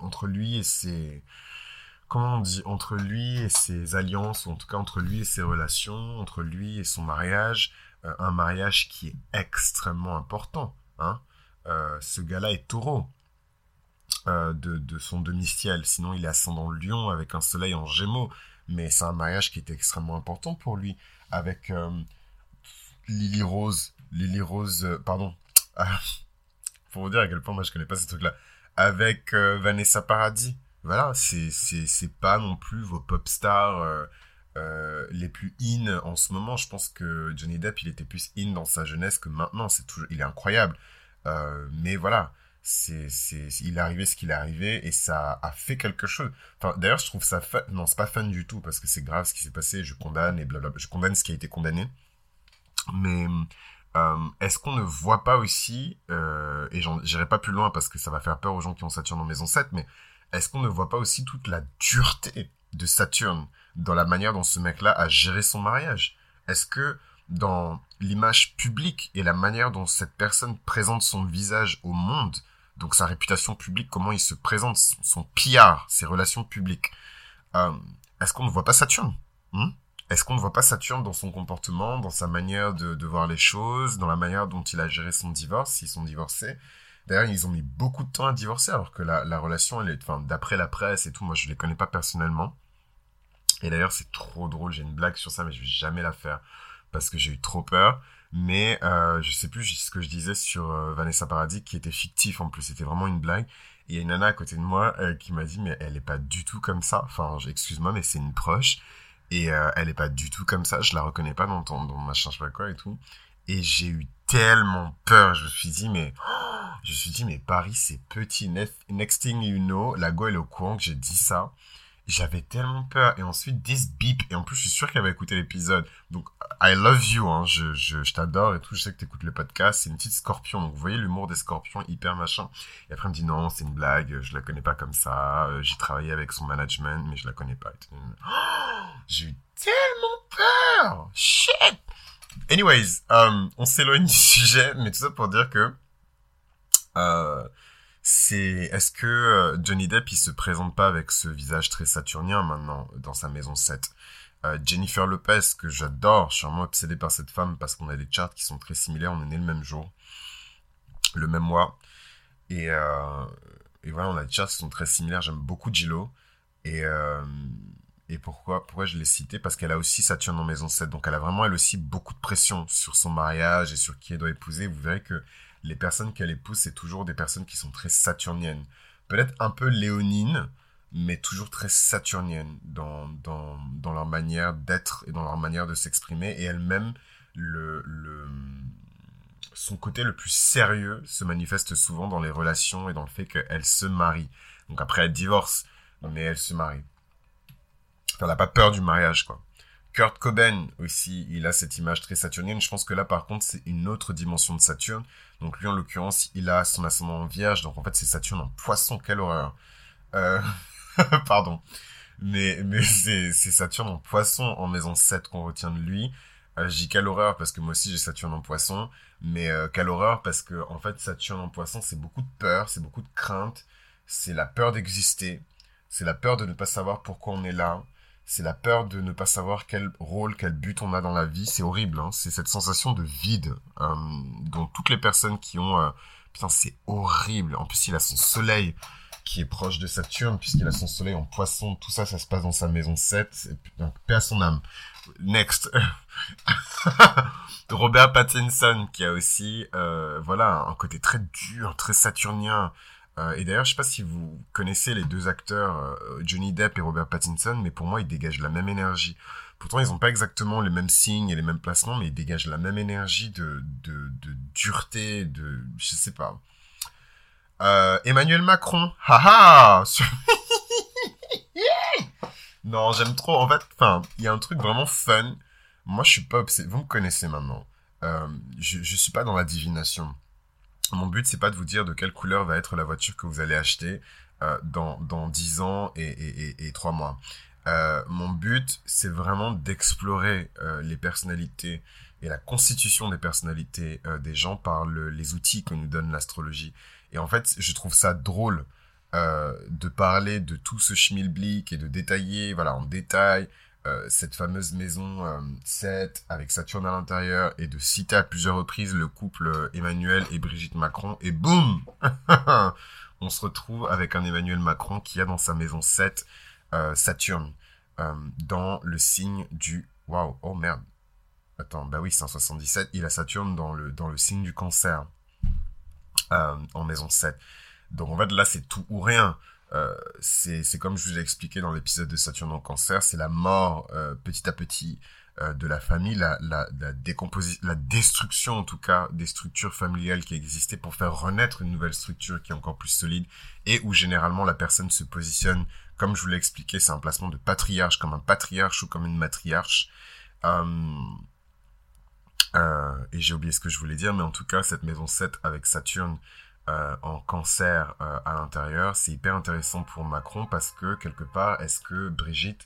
A: entre lui et ses, comment on dit, entre lui et ses alliances, ou en tout cas entre lui et ses relations, entre lui et son mariage, euh, un mariage qui est extrêmement important. Hein. ce gars-là est taureau. Euh, de, son demi-ciel. Sinon, il est ascendant Lion avec un soleil en gémeaux. Mais c'est un mariage qui était extrêmement important pour lui. Avec euh, Lily Rose. Lily Rose, euh, pardon. Ah, pour vous dire à quel point moi je connais pas ces trucs-là. Avec Vanessa Paradis. Voilà, c'est, c'est, pas non plus vos pop stars. les plus in en ce moment. Je pense que Johnny Depp, il était plus in dans sa jeunesse que maintenant. C'est toujours, il est incroyable. mais voilà, c'est c'est il est arrivé ce qu'il est arrivé et ça a fait quelque chose. Enfin d'ailleurs je trouve ça fun non c'est pas fun du tout parce que c'est grave ce qui s'est passé je condamne et blablabla je condamne ce qui a été condamné. Mais euh, est-ce qu'on ne voit pas aussi euh, et j'irai pas plus loin parce que ça va faire peur aux gens qui ont Saturne en maison 7 mais est-ce qu'on ne voit pas aussi toute la dureté de Saturne dans la manière dont ce mec-là a géré son mariage? Est-ce que dans l'image publique et la manière dont cette personne présente son visage au monde, donc sa réputation publique, comment il se présente, son pillard, ses relations publiques. Euh, est-ce qu'on ne voit pas Saturne? Hmm? Est-ce qu'on ne voit pas Saturne dans son comportement, dans sa manière de, voir les choses, dans la manière dont il a géré son divorce, s'ils sont divorcés? D'ailleurs, ils ont mis beaucoup de temps à divorcer, alors que la, la relation, d'après la presse et tout, moi je les connais pas personnellement. Et d'ailleurs, c'est trop drôle, j'ai une blague sur ça, mais je vais jamais la faire parce que j'ai eu trop peur. Mais euh, je sais plus ce que je disais sur euh, Vanessa Paradis qui était fictif en plus, c'était vraiment une blague. Et il y a une nana à côté de moi euh, qui m'a dit mais elle est pas du tout comme ça. Enfin, excuse-moi mais c'est une proche et euh, elle est pas du tout comme ça. Je la reconnais pas dans ton dans machin je sais pas quoi et tout. Et j'ai eu tellement peur. Je me suis dit mais je me suis dit mais Paris c'est petit. Next thing you know, la go est au courant que j'ai dit ça. J'avais tellement peur. Et ensuite, this beep. Et en plus, je suis sûr qu'elle va écouter l'épisode. Donc, I love you, hein. Je, je, t'adore et tout. Je sais que t'écoutes le podcast. C'est une petite scorpion. Donc, vous voyez l'humour des scorpions, hyper machin. Et après, elle me dit non, c'est une blague. Je la connais pas comme ça. Euh, j'ai travaillé avec son management, mais je la connais pas. J'ai eu tellement peur. Shit. Anyways, um, on s'éloigne du sujet, mais tout ça pour dire que, euh, c'est est-ce que euh, Johnny Depp il se présente pas avec ce visage très saturnien maintenant dans sa maison 7 euh, Jennifer Lopez que j'adore, je suis vraiment obsédé par cette femme parce qu'on a des charts qui sont très similaires, on est né le même jour, le même mois et euh, et voilà on a des charts qui sont très similaires, j'aime beaucoup Gillo et et pourquoi, pourquoi je l'ai citée? Parce qu'elle a aussi Saturne en maison 7. Donc elle a vraiment, elle aussi, beaucoup de pression sur son mariage et sur qui elle doit épouser. Vous verrez que les personnes qu'elle épouse, c'est toujours des personnes qui sont très saturniennes. Peut-être un peu léonines, mais toujours très saturniennes dans, dans, dans leur manière d'être et dans leur manière de s'exprimer. Et elle-même, le, le, son côté le plus sérieux se manifeste souvent dans les relations et dans le fait qu'elle se marie. Donc après, elle divorce, mais elle se marie. Elle n'a pas peur du mariage, quoi. Kurt Cobain aussi, il a cette image très saturnienne. Je pense que là, par contre, c'est une autre dimension de Saturne. Donc lui, en l'occurrence, il a son ascendant en vierge. Donc en fait, c'est Saturne en poisson. Quelle horreur. Euh... Pardon. Mais, c'est Saturne en poisson en maison 7 qu'on retient de lui. Euh, j'ai quelle horreur parce que moi aussi j'ai Saturne en poisson. Mais euh, quelle horreur parce que en fait, Saturne en poisson, c'est beaucoup de peur, c'est beaucoup de crainte. C'est la peur d'exister. C'est la peur de ne pas savoir pourquoi on est là c'est la peur de ne pas savoir quel rôle, quel but on a dans la vie. C'est horrible, hein. c'est cette sensation de vide euh, dont toutes les personnes qui ont... Euh, putain, c'est horrible. En plus, il a son soleil qui est proche de Saturne, puisqu'il a son soleil en poisson. Tout ça, ça se passe dans sa maison 7. donc, paix à son âme. Next. Robert Pattinson, qui a aussi, euh, voilà, un côté très dur, très saturnien. Euh, et d'ailleurs, je sais pas si vous connaissez les deux acteurs, euh, Johnny Depp et Robert Pattinson, mais pour moi, ils dégagent la même énergie. Pourtant, ils n'ont pas exactement les mêmes signes et les mêmes placements, mais ils dégagent la même énergie de, dureté, de, je sais pas. Euh, Emmanuel Macron, haha Non, j'aime trop. En fait, enfin, il y a un truc vraiment fun. Moi, je suis pas obsédé. Vous me connaissez maintenant. Je, je suis pas dans la divination. Mon but, c'est pas de vous dire de quelle couleur va être la voiture que vous allez acheter euh, dans, dans 10 ans et, et, et, 3 mois. Euh, mon but, c'est vraiment d'explorer euh, les personnalités et la constitution des personnalités euh, des gens par le, les outils que nous donne l'astrologie. Et en fait, je trouve ça drôle euh, de parler de tout ce schmilblick et de détailler, voilà, en détail, euh, cette fameuse maison euh, 7 avec Saturne à l'intérieur et de citer à plusieurs reprises le couple euh, Emmanuel et Brigitte Macron et boum on se retrouve avec un Emmanuel Macron qui a dans sa maison 7 euh, Saturne dans le signe du waouh oh merde. Attends bah oui c'est un 77 il a Saturne dans le dans le signe du cancer en maison 7 donc en fait là c'est tout ou rien euh, c'est comme je vous ai expliqué dans l'épisode de Saturne en cancer, c'est la mort euh, petit à petit euh, de la famille, la, la, la, la destruction en tout cas des structures familiales qui existaient pour faire renaître une nouvelle structure qui est encore plus solide et où généralement la personne se positionne, comme je vous l'ai expliqué, c'est un placement de patriarche, comme un patriarche ou comme une matriarche. et j'ai oublié ce que je voulais dire, mais en tout cas, cette maison 7 avec Saturne euh, en cancer euh, à l'intérieur, c'est hyper intéressant pour Macron parce que quelque part, est-ce que Brigitte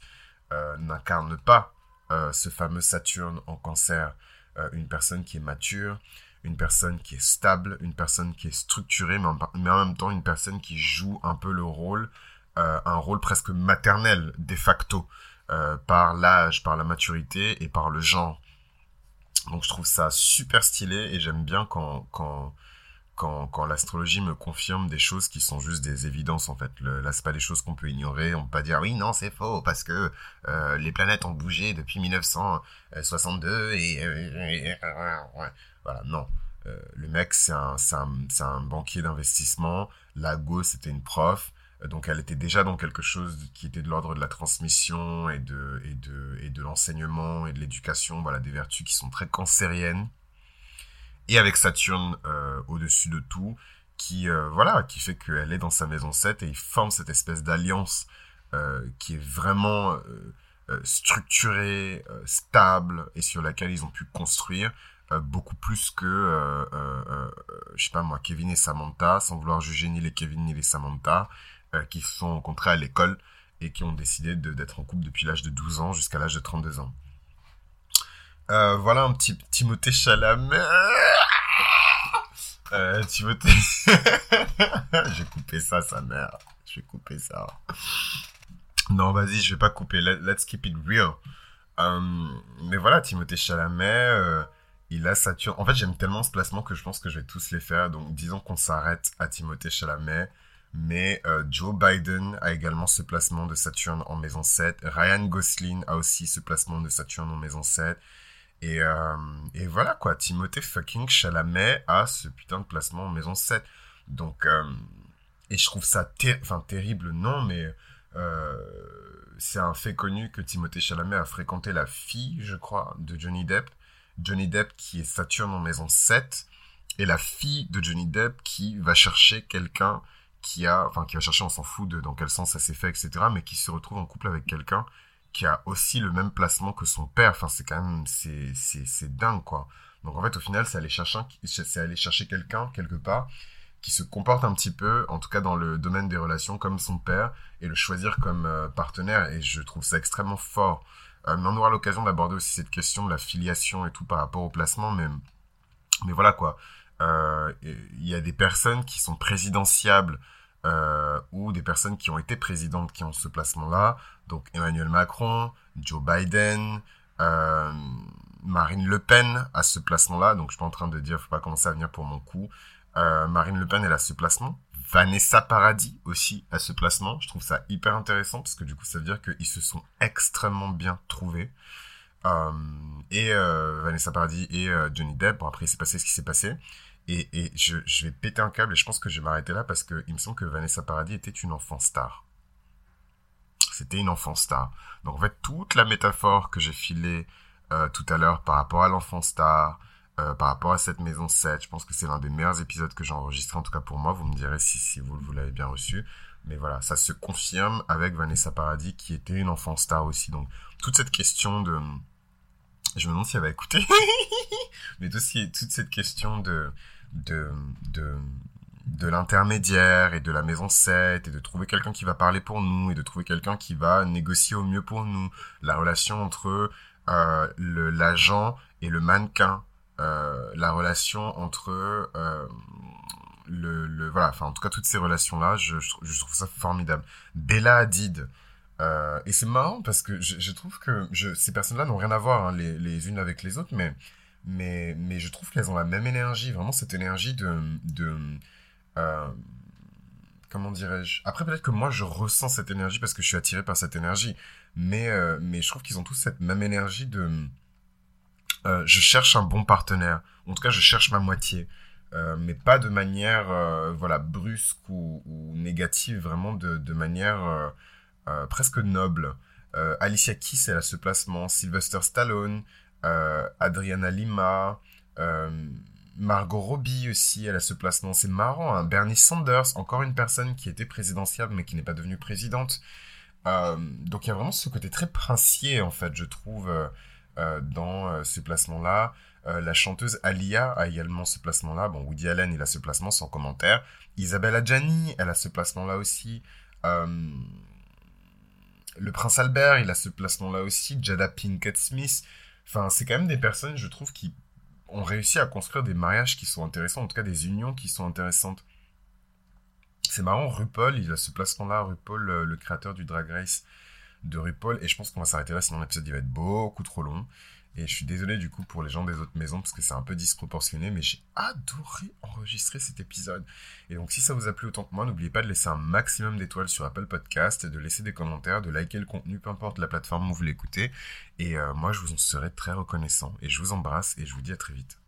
A: euh, n'incarne pas ce fameux Saturne en cancer, une personne qui est mature, une personne qui est stable, une personne qui est structurée, mais en, même temps une personne qui joue un peu le rôle, un rôle presque maternel de facto, par l'âge, par la maturité et par le genre. Donc je trouve ça super stylé et j'aime bien quand, quand quand, l'astrologie me confirme des choses qui sont juste des évidences en fait. Le, là, c'est pas des choses qu'on peut ignorer. On peut pas dire oui, non, c'est faux parce que euh, les planètes ont bougé depuis 1962 et, euh, voilà. Non, euh, le mec c'est un, un, un, banquier d'investissement. Lago c'était une prof. Donc elle était déjà dans quelque chose qui était de l'ordre de la transmission et de et de et de l'enseignement et de l'éducation. Voilà des vertus qui sont très cancériennes et avec Saturne euh, au-dessus de tout, qui euh, voilà, qui fait qu'elle est dans sa maison 7 et ils forment cette espèce d'alliance euh, qui est vraiment structurée, stable et sur laquelle ils ont pu construire beaucoup plus que je sais pas moi Kevin et Samantha, sans vouloir juger ni les Kevin ni les Samantha, qui se sont rencontrés à l'école et qui ont décidé d'être en couple depuis l'âge de 12 ans jusqu'à l'âge de 32 ans. Euh, voilà un petit Timothée Chalamet. Euh, Timothée. J'ai coupé ça, sa mère. Je vais couper ça. Non, vas-y, je vais pas couper. let's keep it real. Euh, mais voilà, Timothée Chalamet, euh, il a Saturne. En fait, j'aime tellement ce placement que je pense que je vais tous les faire. Donc, disons qu'on s'arrête à Timothée Chalamet. Mais Joe Biden a également ce placement de Saturne en maison 7. Ryan Gosling a aussi ce placement de Saturne en maison 7. Et, euh, et voilà quoi, Timothée fucking Chalamet a ce putain de placement en maison 7. Donc, euh, et je trouve ça enfin, terrible, non, mais c'est un fait connu que Timothée Chalamet a fréquenté la fille, je crois, de Johnny Depp. Johnny Depp qui est Saturne en maison 7 et la fille de Johnny Depp qui va chercher quelqu'un qui a, enfin qui va chercher, on s'en fout de dans quel sens ça s'est fait, etc. Mais qui se retrouve en couple avec quelqu'un qui a aussi le même placement que son père. Enfin, c'est quand même, c'est, c'est, dingue, quoi. Donc en fait, au final, c'est aller chercher, c'est aller chercher quelqu'un quelque part qui se comporte un petit peu, en tout cas dans le domaine des relations, comme son père et le choisir comme euh, partenaire. Et je trouve ça extrêmement fort. Euh, mais on aura l'occasion d'aborder aussi cette question de la filiation et tout par rapport au placement. Mais, mais voilà quoi. Euh, il y a des personnes qui sont présidentiables euh, ou des personnes qui ont été présidentes qui ont ce placement-là. Donc Emmanuel Macron, Joe Biden, euh, Marine Le Pen a ce placement-là. Donc je suis pas en train de dire, faut pas commencer à venir pour mon coup. Euh, Marine Le Pen, elle a ce placement. Vanessa Paradis aussi a ce placement. Je trouve ça hyper intéressant parce que du coup, ça veut dire qu'ils se sont extrêmement bien trouvés. Euh, et Vanessa Paradis et Johnny Depp. Bon, après, il s'est passé ce qui s'est passé. Et, et je, je, vais péter un câble et je pense que je vais m'arrêter là parce que il me semble que Vanessa Paradis était une enfant star. C'était une enfant star. Donc en fait, toute la métaphore que j'ai filée euh, tout à l'heure par rapport à l'enfant star, euh, par rapport à cette maison 7, je pense que c'est l'un des meilleurs épisodes que j'ai enregistré, en tout cas pour moi. Vous me direz si, si vous, vous l'avez bien reçu. Mais voilà, ça se confirme avec Vanessa Paradis qui était une enfant star aussi. Donc toute cette question de je me demande si elle va écouter. Mais aussi toute cette question de, de, de, de l'intermédiaire et de la maison 7 et de trouver quelqu'un qui va parler pour nous et de trouver quelqu'un qui va négocier au mieux pour nous. La relation entre euh, l'agent et le mannequin. Euh, la relation entre euh, le, le voilà enfin en tout cas toutes ces relations là je, trouve ça formidable Bella Hadid et c'est marrant parce que je, trouve que ces personnes-là n'ont rien à voir hein, les, les, unes avec les autres, mais, mais, mais je trouve qu'elles ont la même énergie, vraiment cette énergie de... de euh, comment dirais-je? Après, peut-être que moi, je ressens cette énergie parce que je suis attiré par cette énergie, mais, euh, mais je trouve qu'ils ont tous cette même énergie de... Euh, je cherche un bon partenaire, en tout cas, je cherche ma moitié. Mais pas de manière voilà brusque ou, négative, vraiment de, de manière presque noble. Alicia Keys, elle a ce placement. Sylvester Stallone, Adriana Lima, Margot Robbie aussi, elle a ce placement. C'est marrant. Hein. Bernie Sanders, encore une personne qui était présidentielle mais qui n'est pas devenue présidente. donc il y a vraiment ce côté très princier en fait, je trouve, dans ce placement-là. la chanteuse Alia a également ce placement-là. Bon, Woody Allen, il a ce placement sans commentaire. Isabelle Adjani, elle a ce placement-là aussi. Euh, le prince Albert, il a ce placement-là aussi, Jada Pinkett Smith. Enfin, c'est quand même des personnes, je trouve, qui ont réussi à construire des mariages qui sont intéressants, en tout cas des unions qui sont intéressantes. C'est marrant, RuPaul, il a ce placement-là, RuPaul, le, créateur du Drag Race de RuPaul, et je pense qu'on va s'arrêter là, sinon l'épisode va être beaucoup trop long. Et je suis désolé du coup pour les gens des autres maisons parce que c'est un peu disproportionné, mais j'ai adoré enregistrer cet épisode. Et donc si ça vous a plu autant que moi, n'oubliez pas de laisser un maximum d'étoiles sur Apple Podcast, de laisser des commentaires, de liker le contenu, peu importe la plateforme où vous l'écoutez. Et euh, moi, je vous en serai très reconnaissant. Et je vous embrasse et je vous dis à très vite.